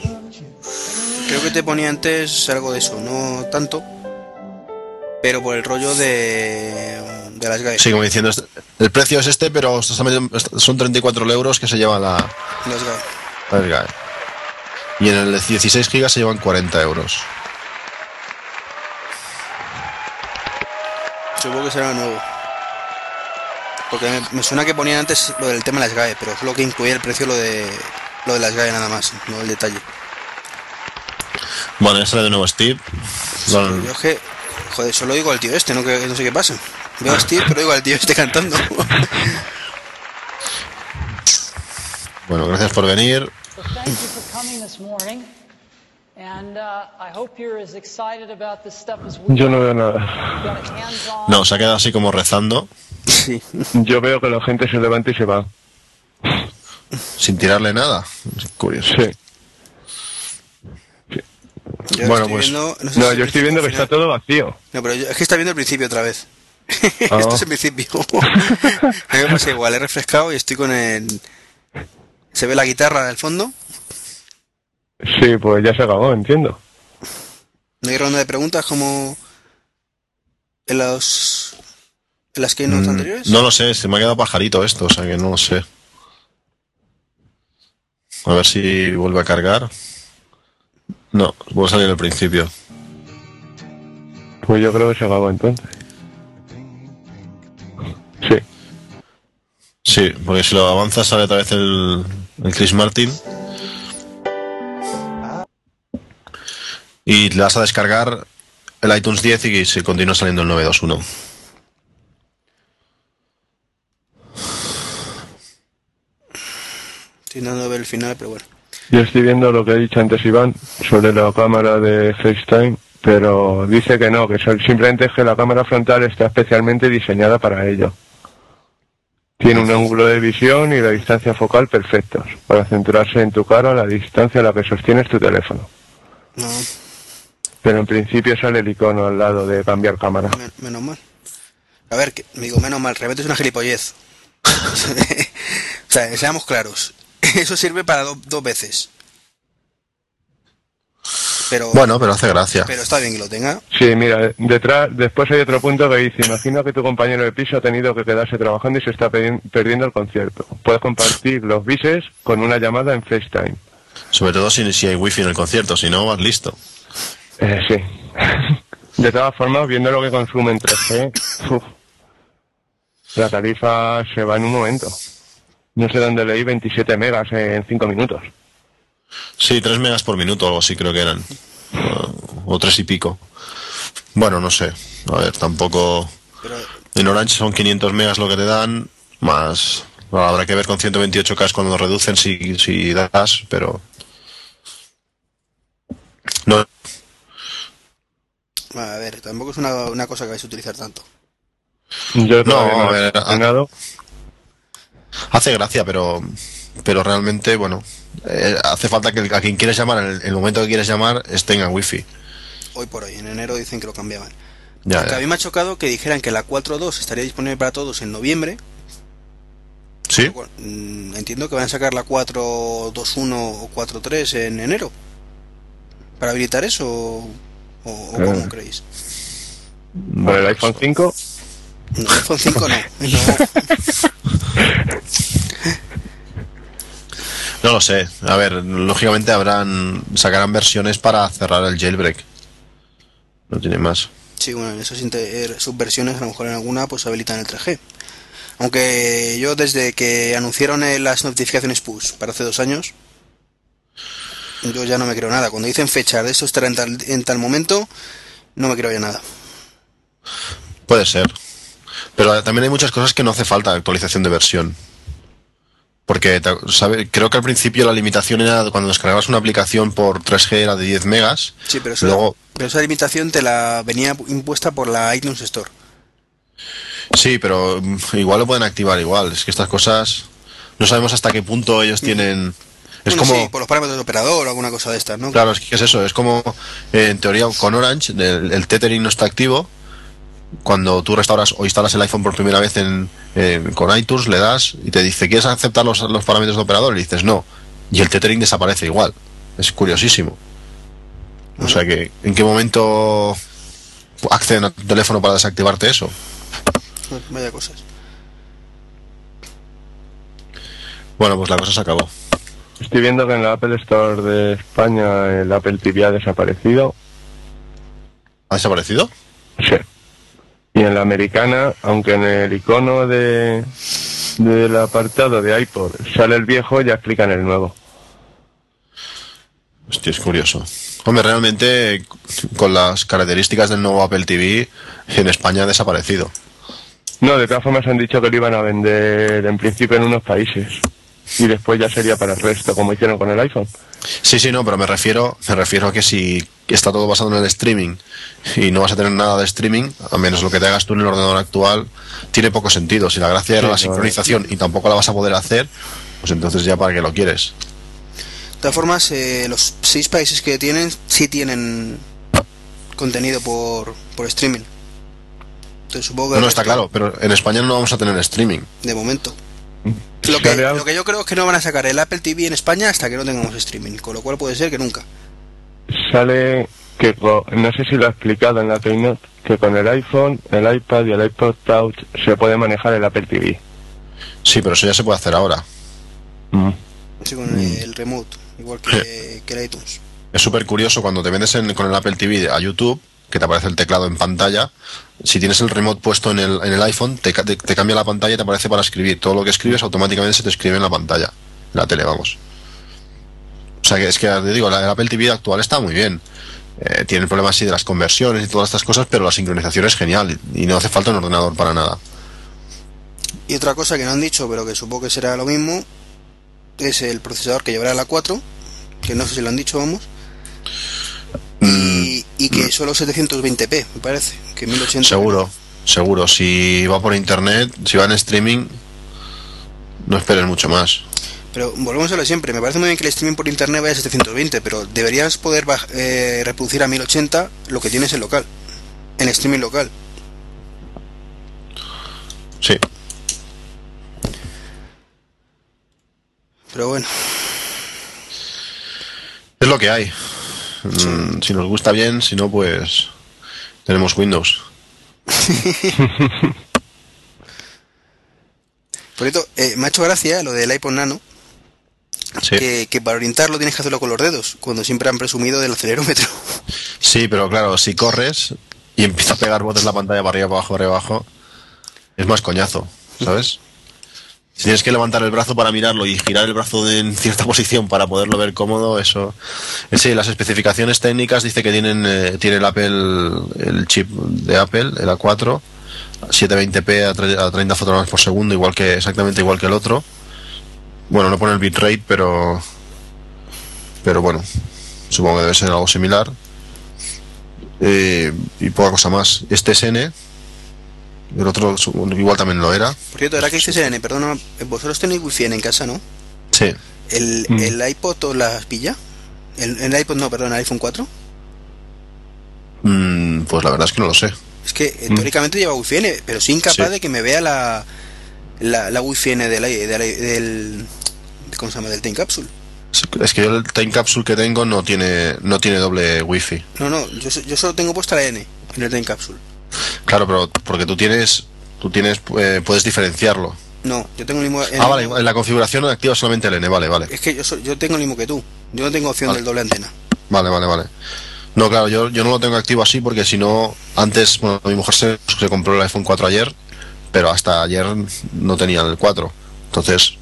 Creo que te ponía antes algo de eso, no tanto. Pero por el rollo de... De las GAE. Sí, como diciendo, este- el precio es este, pero son 34 euros que se lleva la, Las. Y en el de 16 gigas se llevan 40 euros. Supongo que será nuevo. Porque me, me suena que ponían antes lo del tema de las GAE, pero es lo que incluía el precio lo de lo de las GAE nada más, no el detalle. Bueno, ya sale de nuevo Steve. Yo es que, joder, solo digo al tío este, no, que, no sé qué pasa. Veo a Steve, pero digo al tío este cantando. Bueno, gracias por venir. Yo are. no veo nada. No, se ha quedado así como rezando, sí. Yo veo que la gente se levanta y se va. sin tirarle nada. Es curioso. Sí. Yo Bueno, pues- viendo, no sé No, si yo estoy viendo que está todo vacío. No, pero yo- es que está viendo el principio otra vez. Ah. Esto es el principio. a mí me pasa igual, he refrescado y estoy con el... ¿Se ve la guitarra del fondo? Sí, pues ya se acabó, entiendo. ¿No hay ronda de preguntas como en los en las keynotes Mm, anteriores? No lo sé, se me ha quedado pajarito esto, o sea que no lo sé. A ver si vuelve a cargar. No, vuelve a salir al principio. Pues yo creo que se acabó entonces. Sí. Sí, porque si lo avanzas sale otra vez el, el Chris Martin. Y le vas a descargar el iTunes 10 y se continúa saliendo el 921. Estoy dando ver el final, pero bueno. Yo estoy viendo lo que ha dicho antes Iván sobre la cámara de FaceTime, pero dice que no, que simplemente es que la cámara frontal está especialmente diseñada para ello. Tiene un ángulo de visión y la distancia focal perfectos, para centrarse en tu cara a la distancia a la que sostienes tu teléfono. No, Pero en principio sale el icono al lado de cambiar cámara. men- menos mal. A ver, que, digo, menos mal, realmente es una gilipollez. o sea, seamos claros. Eso sirve para do- dos veces. Pero, Bueno, pero hace gracia. pero está bien que lo tenga. Sí, mira, detrás, después hay otro punto que dice, imagina que tu compañero de piso ha tenido que quedarse trabajando y se está perdiendo el concierto. Puedes compartir los bises con una llamada en FaceTime. Sobre todo si, si hay wifi en el concierto, si no vas listo. Eh, sí. De todas formas, viendo lo que consume en 3G, uf, la tarifa se va en un momento. No sé dónde leí 27 megas en 5 minutos. Sí, 3 megas por minuto o algo así creo que eran. O, o tres y pico. Bueno, no sé. A ver, tampoco... En Orange son 500 megas lo que te dan, más Bueno, habrá que ver con 128K cuando lo reducen si, si das, pero... No, A ver, tampoco es una, una cosa que vais a utilizar tanto. Yo No, no, a ver, he estrenado. hace gracia, pero pero realmente, bueno, eh, hace falta que el- a quien quieres llamar, en el, el momento que quieres llamar, esté en wifi. Hoy por hoy, en enero dicen que lo cambiaban. Ya, Aunque a ya. mí me ha chocado que dijeran que la 4.2 estaría disponible para todos en noviembre. ¿Sí? Bueno, mm, entiendo que van a sacar la 4.2.1 o 4.3 en enero. ¿Para habilitar eso? ¿O, o cómo creéis? Para el iPhone 5, No, iPhone 5 no. no. No lo sé. A ver, lógicamente habrán sacarán versiones para cerrar el jailbreak. No tiene más. Sí, bueno, en esas inter- subversiones a lo mejor en alguna pues habilitan el 3G. Aunque yo desde que anunciaron eh, las notificaciones push para hace dos años, yo ya no me creo nada. Cuando dicen fecha de esto estará en tal, en tal momento, no me creo ya nada. Puede ser. Pero también hay muchas cosas que no hace falta actualización de versión. Porque sabe, creo que al principio la limitación era cuando descargabas una aplicación por 3G era de 10 megas. Sí, pero, eso- Luego, pero esa limitación te la venía impuesta por la iTunes Store. sí, pero mm, igual lo pueden activar igual. Es que estas cosas no sabemos hasta qué punto ellos tienen. Es Bueno, como. sí, por los parámetros de operador o alguna cosa de estas, ¿no? Claro, es que es eso, es como eh, en teoría con Orange, el, el tethering no está activo. Cuando tú restauras o instalas el iPhone por primera vez en, en- con iTunes, le das y te dice, ¿quieres aceptar los, los parámetros de operador? Y dices, no. Y el tethering desaparece igual. Es curiosísimo. O sea que, ¿en qué momento acceden a tu teléfono para desactivarte eso? Vaya cosas. Bueno, pues la cosa se acabó. Estoy viendo que en la Apple Store de España el Apple TV ha desaparecido. ¿Ha desaparecido? Sí. Y en la americana, aunque en el icono de del apartado de iPod sale el viejo, ya explican el nuevo. Hostia, es curioso. Hombre, realmente con las características del nuevo Apple TV en España ha desaparecido. No, de todas formas han dicho que lo iban a vender en principio en unos países. Y después ya sería para el resto, como hicieron con el iPhone. Sí, sí, no, pero me refiero, me refiero a que si está todo basado en el streaming y no vas a tener nada de streaming, a menos lo que te hagas tú en el ordenador actual, tiene poco sentido. Si la gracia era Sí, la claro. sincronización y tampoco la vas a poder hacer, pues entonces ya para qué lo quieres. De todas formas, eh, los seis países que tienen, sí tienen contenido por, por streaming. Entonces supongo que... No, no, está claro, pero en España no vamos a tener streaming. De momento. Lo que, lo que yo creo es que no van a sacar el Apple TV en España hasta que no tengamos streaming, con lo cual puede ser que nunca. Sale que, no sé si lo ha explicado en la Keynote, que con el iPhone, el iPad y el iPod Touch se puede manejar el Apple TV. Sí, pero eso ya se puede hacer ahora. Mm. Sí, con el, el remote, igual que, que el iTunes. Es súper curioso cuando te metes en- con el Apple TV a YouTube, que te aparece el teclado en pantalla. Si tienes el remote puesto en el, en el iPhone, te, te- cambia la pantalla y te aparece para escribir. Todo lo que escribes automáticamente se te escribe en la pantalla, en la tele, vamos. O sea que es que, te digo, la, Apple TV actual está muy bien. Eh, tiene el problema así de las conversiones y todas estas cosas, pero la sincronización es genial y no hace falta un ordenador para nada. Y otra cosa que no han dicho, pero que supongo que será lo mismo, es el procesador que llevará la 4, que no sé si lo han dicho, vamos. Y, y que solo 720p, me parece, que 1080. Seguro, seguro. Si va por internet, si va en streaming, no esperes mucho más. Pero volvemos a lo siempre, me parece muy bien que el streaming por internet vaya a 720, pero deberías poder eh, reproducir a 1080 lo que tienes en local, en streaming local. Sí. Pero bueno, Es lo que hay. Mm, Si nos gusta bien, si no, pues tenemos Windows. por cierto, eh, me ha hecho gracia lo del iPod Nano, Sí. que, que para orientarlo tienes que hacerlo con los dedos, cuando siempre han presumido del acelerómetro. Sí, pero claro, si corres y empieza a pegar botes la pantalla para arriba, para abajo, para abajo, es más coñazo, ¿sabes? Si tienes que levantar el brazo para mirarlo y girar el brazo en cierta posición para poderlo ver cómodo, eso. Eh, Sí, las especificaciones técnicas dice que tienen eh, tiene el Apple, el chip de Apple, el A4, 720p a, tre- a 30 fotogramas por segundo, igual que exactamente igual que el otro. Bueno, no pone el bitrate, pero pero bueno, supongo que debe ser algo similar. Eh, y poca cosa más. Este es N. El otro igual también lo era. Por cierto, ahora que dices N, perdona, vosotros tenéis wifi en casa, ¿no? Sí. ¿El, Mm. el iPod os las pilla? ¿El, el iPod no, perdón, el iPhone 4? Mm, pues la verdad es que no lo sé. Es que Mm. teóricamente lleva wifi N, pero soy incapaz Sí. de que me vea la, la, la wifi N del, del, del, ¿cómo se llama? del Time Capsule. Es que yo el time capsule que tengo no tiene no tiene doble wifi. No, no, yo, yo solo tengo puesta la N en el Time Capsule. Claro, pero porque tú tienes tú tienes eh, puedes diferenciarlo. No, yo tengo el mismo... el Ah, vale, en la configuración activa solamente el N, vale, vale. Es que yo, yo tengo el mismo que tú. Yo no tengo opción Vale. del doble antena. Vale, vale, vale. No, claro, yo, yo no lo tengo activo así porque si no, antes, bueno, mi mujer se, se compró el iPhone 4 ayer, pero hasta ayer no tenía el 4. Entonces,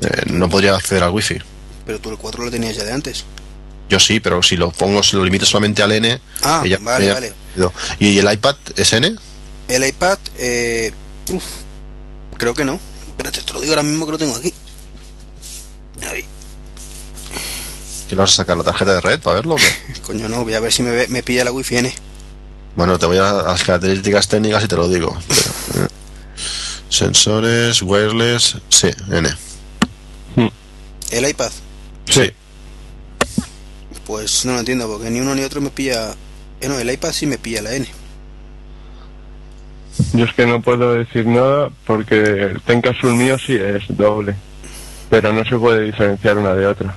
eh, no podría acceder al wifi. Pero tú el 4 lo tenías ya de antes. Yo sí, pero si lo pongo, si lo limito solamente al N, Ah, ella- vale, ella- vale. ¿Y el iPad es N? El iPad, eh, uf, creo que no. Espérate, te lo digo ahora mismo que lo tengo aquí. Ahí. ¿Que le vas a sacar la tarjeta de red para verlo? o qué? Coño, no, voy a ver si me, ve- me pilla la wifi N. Bueno, te voy a las características técnicas y te lo digo. Eh. Sensores, wireless, sí, N. El iPad, Sí. Pues no lo entiendo, porque ni uno ni otro me pilla. Eh, no, el iPad sí me pilla la N. Yo es que no puedo decir nada porque el Tencapsule mío sí es doble. Pero no se puede diferenciar una de otra.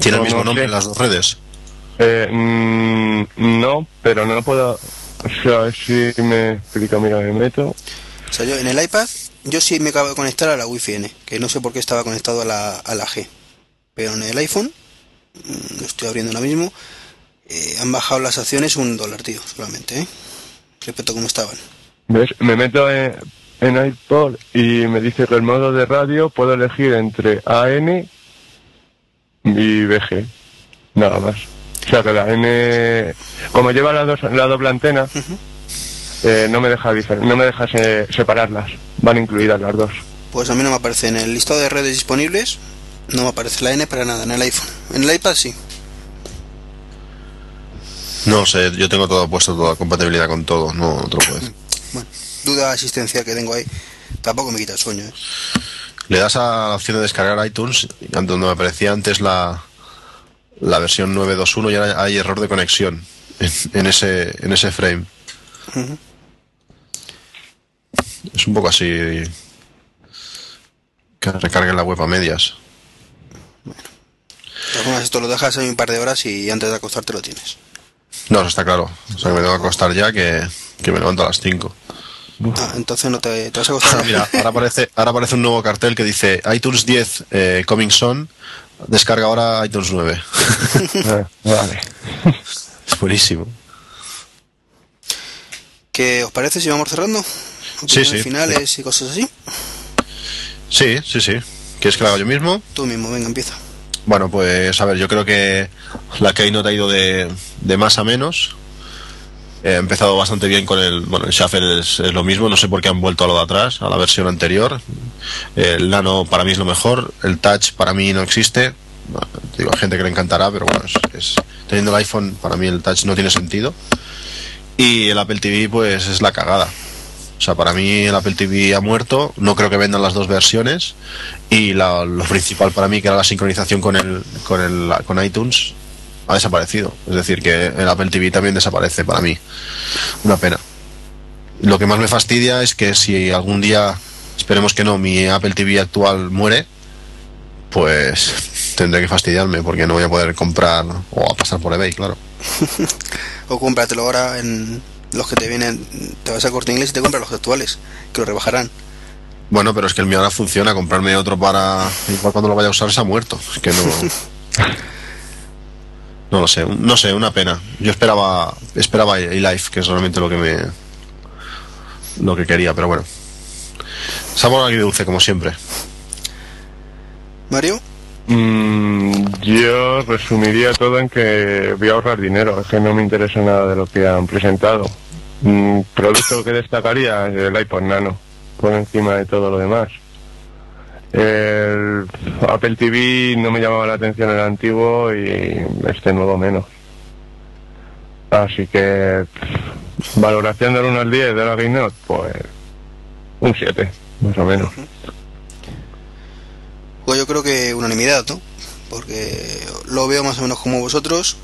Tiene el mismo no nombre en las dos redes. Eh, mm, no, pero no puedo... O sea, si me explico, mira, me meto... O sea, yo en el iPad, yo sí me acabo de conectar a la wifi N, que no sé por qué estaba conectado a la, a la G. Pero en el iPhone, lo estoy abriendo ahora mismo, eh, han bajado las acciones un dólar, tío, solamente, ¿eh? Respecto a cómo estaban. ¿Ves? Me meto en, en iPod y me dice que el modo de radio puedo elegir entre AN y BG. Nada más. O sea que la N, como lleva la, dos- la doble antena, eh, no me deja no me deja se- separarlas. Van incluidas las dos. Pues a mí no me aparece en el listado de redes disponibles, no me aparece la N para nada en el iPhone. En el iPad sí. No sé, yo tengo todo puesto, toda compatibilidad con todo, no, puedo decir. Bueno, duda asistencial que tengo ahí. Tampoco me quita el sueño, ¿eh? Le das a la opción de descargar iTunes, donde me aparecía antes la, la versión 921 y ahora hay error de conexión en, en ese, en ese frame. Es un poco así que recargue la web a medias. Esto lo dejas ahí un par de horas y antes de acostarte lo tienes. No, eso está claro. O sea, que me tengo que acostar ya, que, que me levanto a las 5. Ah, entonces no te, te vas a acostar. Mira, ahora aparece, ahora aparece un nuevo cartel que dice iTunes 10 eh, Coming Soon, descarga ahora iTunes 9. Ah, vale. es buenísimo. ¿Qué os parece si vamos cerrando? Sí, sí. finales y cosas así. Sí, sí, sí. ¿Quieres que lo haga yo mismo? Tú mismo, venga, empieza. Bueno, pues a ver, yo creo que la Keynote ha ido de, de más a menos. Eh, ha empezado bastante bien con el. Bueno, el Shuffle es, lo mismo, no sé por qué han vuelto a lo de atrás, a la versión anterior. El Nano para mí es lo mejor, el Touch para mí no existe. Digo, hay gente que le encantará, pero bueno, es, es- teniendo el iPhone, para mí el Touch no tiene sentido. Y el Apple TV, pues es la cagada. Sea, para mí el Apple TV ha muerto, no creo que vendan las dos versiones y lo principal para mí que era la sincronización con el, con el con iTunes ha desaparecido. Es decir, que el Apple TV también desaparece para mí. Una pena. Lo que más me fastidia es que si algún día, esperemos que no, mi Apple TV actual muere, pues tendré que fastidiarme porque no voy a poder comprar o a pasar por eBay, claro. O cómpratelo ahora en los que te vienen. Te vas a corte inglés y te compras los actuales, que lo rebajarán. Bueno, pero es que el mío ahora funciona, comprarme otro para... Igual cuando lo vaya a usar se ha muerto. Es que no... No lo sé, no sé, una pena. Yo esperaba esperaba iLife, que es realmente lo que me... Lo que quería, pero bueno. Sabor agridulce, como siempre. Mario, Mm, yo resumiría todo en que voy a ahorrar dinero, es que no me interesa nada de lo que han presentado. Mm, producto que destacaría es el iPod Nano, por encima de todo lo demás. El Apple TV no me llamaba la atención el antiguo y este nuevo menos. Así que valoración del 1 al 10 de la Game Note, pues un 7, más o menos. Pues yo creo que unanimidad, ¿no? Porque lo veo más o menos como vosotros.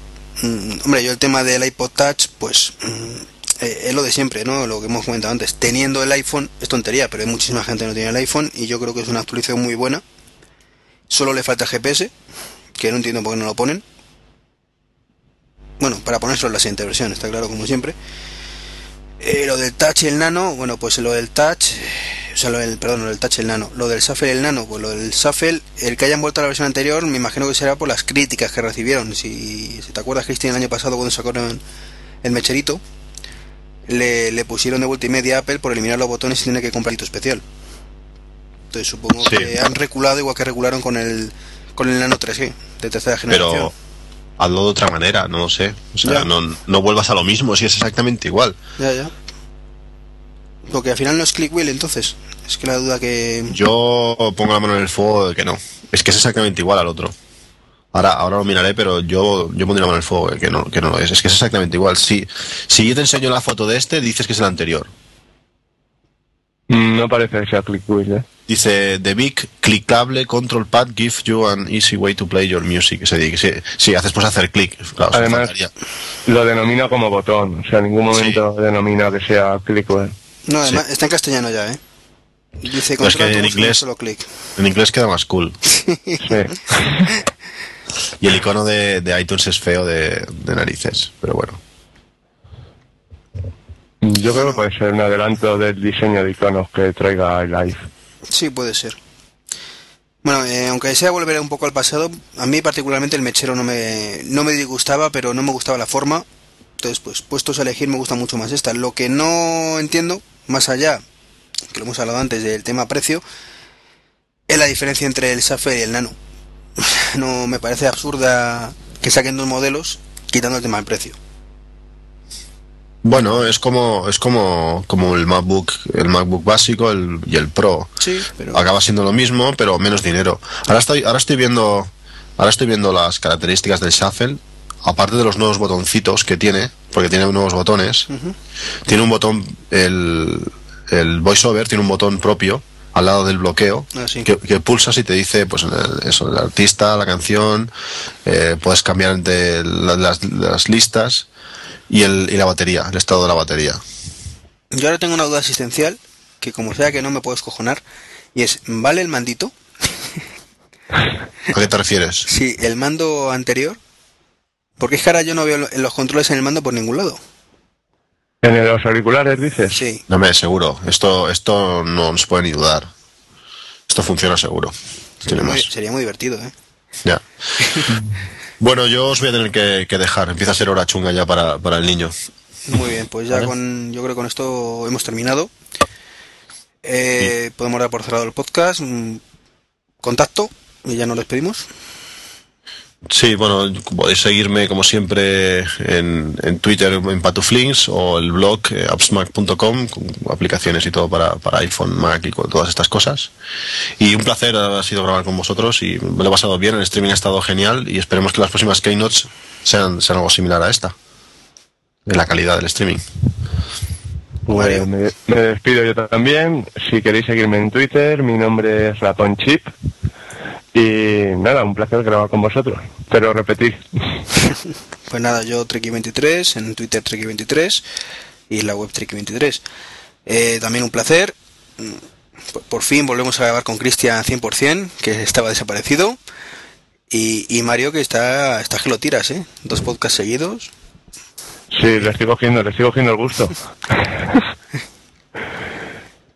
Mm, hombre, yo el tema del iPod Touch, pues mm, eh, es lo de siempre, ¿no? Lo que hemos comentado antes. Teniendo el iPhone, es tontería, pero hay muchísima gente que no tiene el iPhone y yo creo que es una actualización muy buena. Solo le falta GPS, que no entiendo por qué no lo ponen. Bueno, para ponérselo en la siguiente versión, está claro, como siempre. Eh, lo del touch y el nano, bueno, pues lo del touch, o sea, lo del, perdón, lo del touch y el nano, lo del Shuffle y el nano, pues lo del Shuffle, el que hayan vuelto a la versión anterior, me imagino que será por las críticas que recibieron. Si, si te acuerdas, Cristian, el año pasado cuando sacaron el mecherito, le, le pusieron de vuelta y media a Apple por eliminar los botones y tiene que comprar hito especial. Entonces supongo Sí. que han reculado igual que regularon con el con el Nano 3G de tercera generación. Pero hazlo de otra manera, no lo sé. O sea, no, no vuelvas a lo mismo, si es exactamente igual. Ya, ya. Porque al final no es click wheel, entonces. Es que la duda que. Yo pongo la mano en el fuego de que no. Es que es exactamente igual al otro. Ahora, ahora lo miraré, pero yo, yo pondría la mano en el fuego de que no, que no lo es. Es que es exactamente igual. Si, si yo te enseño la foto de este, dices que es el anterior. Mm, No parece que sea Click Wheel, ¿eh? Dice, The Big Clickable Control Pad give you an easy way to play your music. Si, si haces pues hacer clic. Claro, Además, lo denomina como botón, o sea, en ningún momento denomina que sea Click Wheel. No, además está en castellano ya, ¿eh? Dice es que en inglés- solo en inglés queda más cool. Sí. Y el icono de, de iTunes es feo de, de narices, pero bueno. Yo creo que puede ser un adelanto del diseño de iconos que traiga iLife. Sí, puede ser. Bueno, eh, aunque sea volver un poco al pasado, a mí particularmente el mechero no me, no me disgustaba, pero no me gustaba la forma. Entonces, pues puestos a elegir me gusta mucho más esta. Lo que no entiendo, más allá, que lo hemos hablado antes del tema precio, es la diferencia entre el Safari y el Nano. No me parece absurda que saquen dos modelos quitando el tema del precio. Bueno, es como es como como el MacBook, el MacBook básico el, y el Pro. Sí, pero Acaba siendo lo mismo, pero menos dinero. Ahora estoy ahora estoy viendo ahora estoy viendo las características del Shuffle, aparte de los nuevos botoncitos que tiene, porque tiene nuevos botones. Tiene un botón el el VoiceOver tiene un botón propio al lado del bloqueo Ah, sí. que, que pulsas y te dice pues eso el artista la canción eh, puedes cambiar entre la- las, las listas y, el, y la batería el estado de la batería yo ahora tengo una duda asistencial, que como sea que no me puedo escojonar, y es, ¿vale el mandito? ¿a qué te refieres? Sí, el mando anterior. Porque es que ahora yo no veo lo- los controles en el mando por ningún lado. En los auriculares dices. Sí. no me seguro esto esto no se puede ni dudar esto funciona seguro Sería muy, más sería muy divertido, ¿eh? ya bueno yo os voy a tener que, que dejar empieza a ser hora chunga ya para, para el niño Muy bien, pues ya Vale. con, yo creo que con esto hemos terminado. Eh, Podemos dar por cerrado el podcast. Mm, Contacto y ya nos despedimos. Sí, bueno, podéis seguirme como siempre en, en Twitter en Patuflinks o el blog eh, appsmac.com con aplicaciones y todo para, para iPhone, Mac y con todas estas cosas. Y un placer ha sido grabar con vosotros y me lo he pasado bien, el streaming ha estado genial y esperemos que las próximas keynotes sean, sean algo similar a esta, en la calidad del streaming. Pues me, me despido yo también. Si queréis seguirme en Twitter, mi nombre es Ratón Chip. Y nada, un placer grabar con vosotros. Pero repetir. Pues nada, yo Treki23, en Twitter Treki23 y en la web Treki23. Eh, también un placer. Mm, Por, por fin volvemos a grabar con Cristian 100%, que estaba desaparecido. Y, y Mario, que está, está que lo tiras, ¿eh? Dos podcasts seguidos. Sí, le estoy cogiendo, le estoy cogiendo el gusto.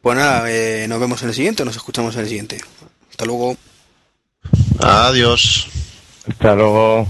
Pues nada, eh, nos vemos en el siguiente, nos escuchamos en el siguiente. Hasta luego. Adiós. Hasta luego.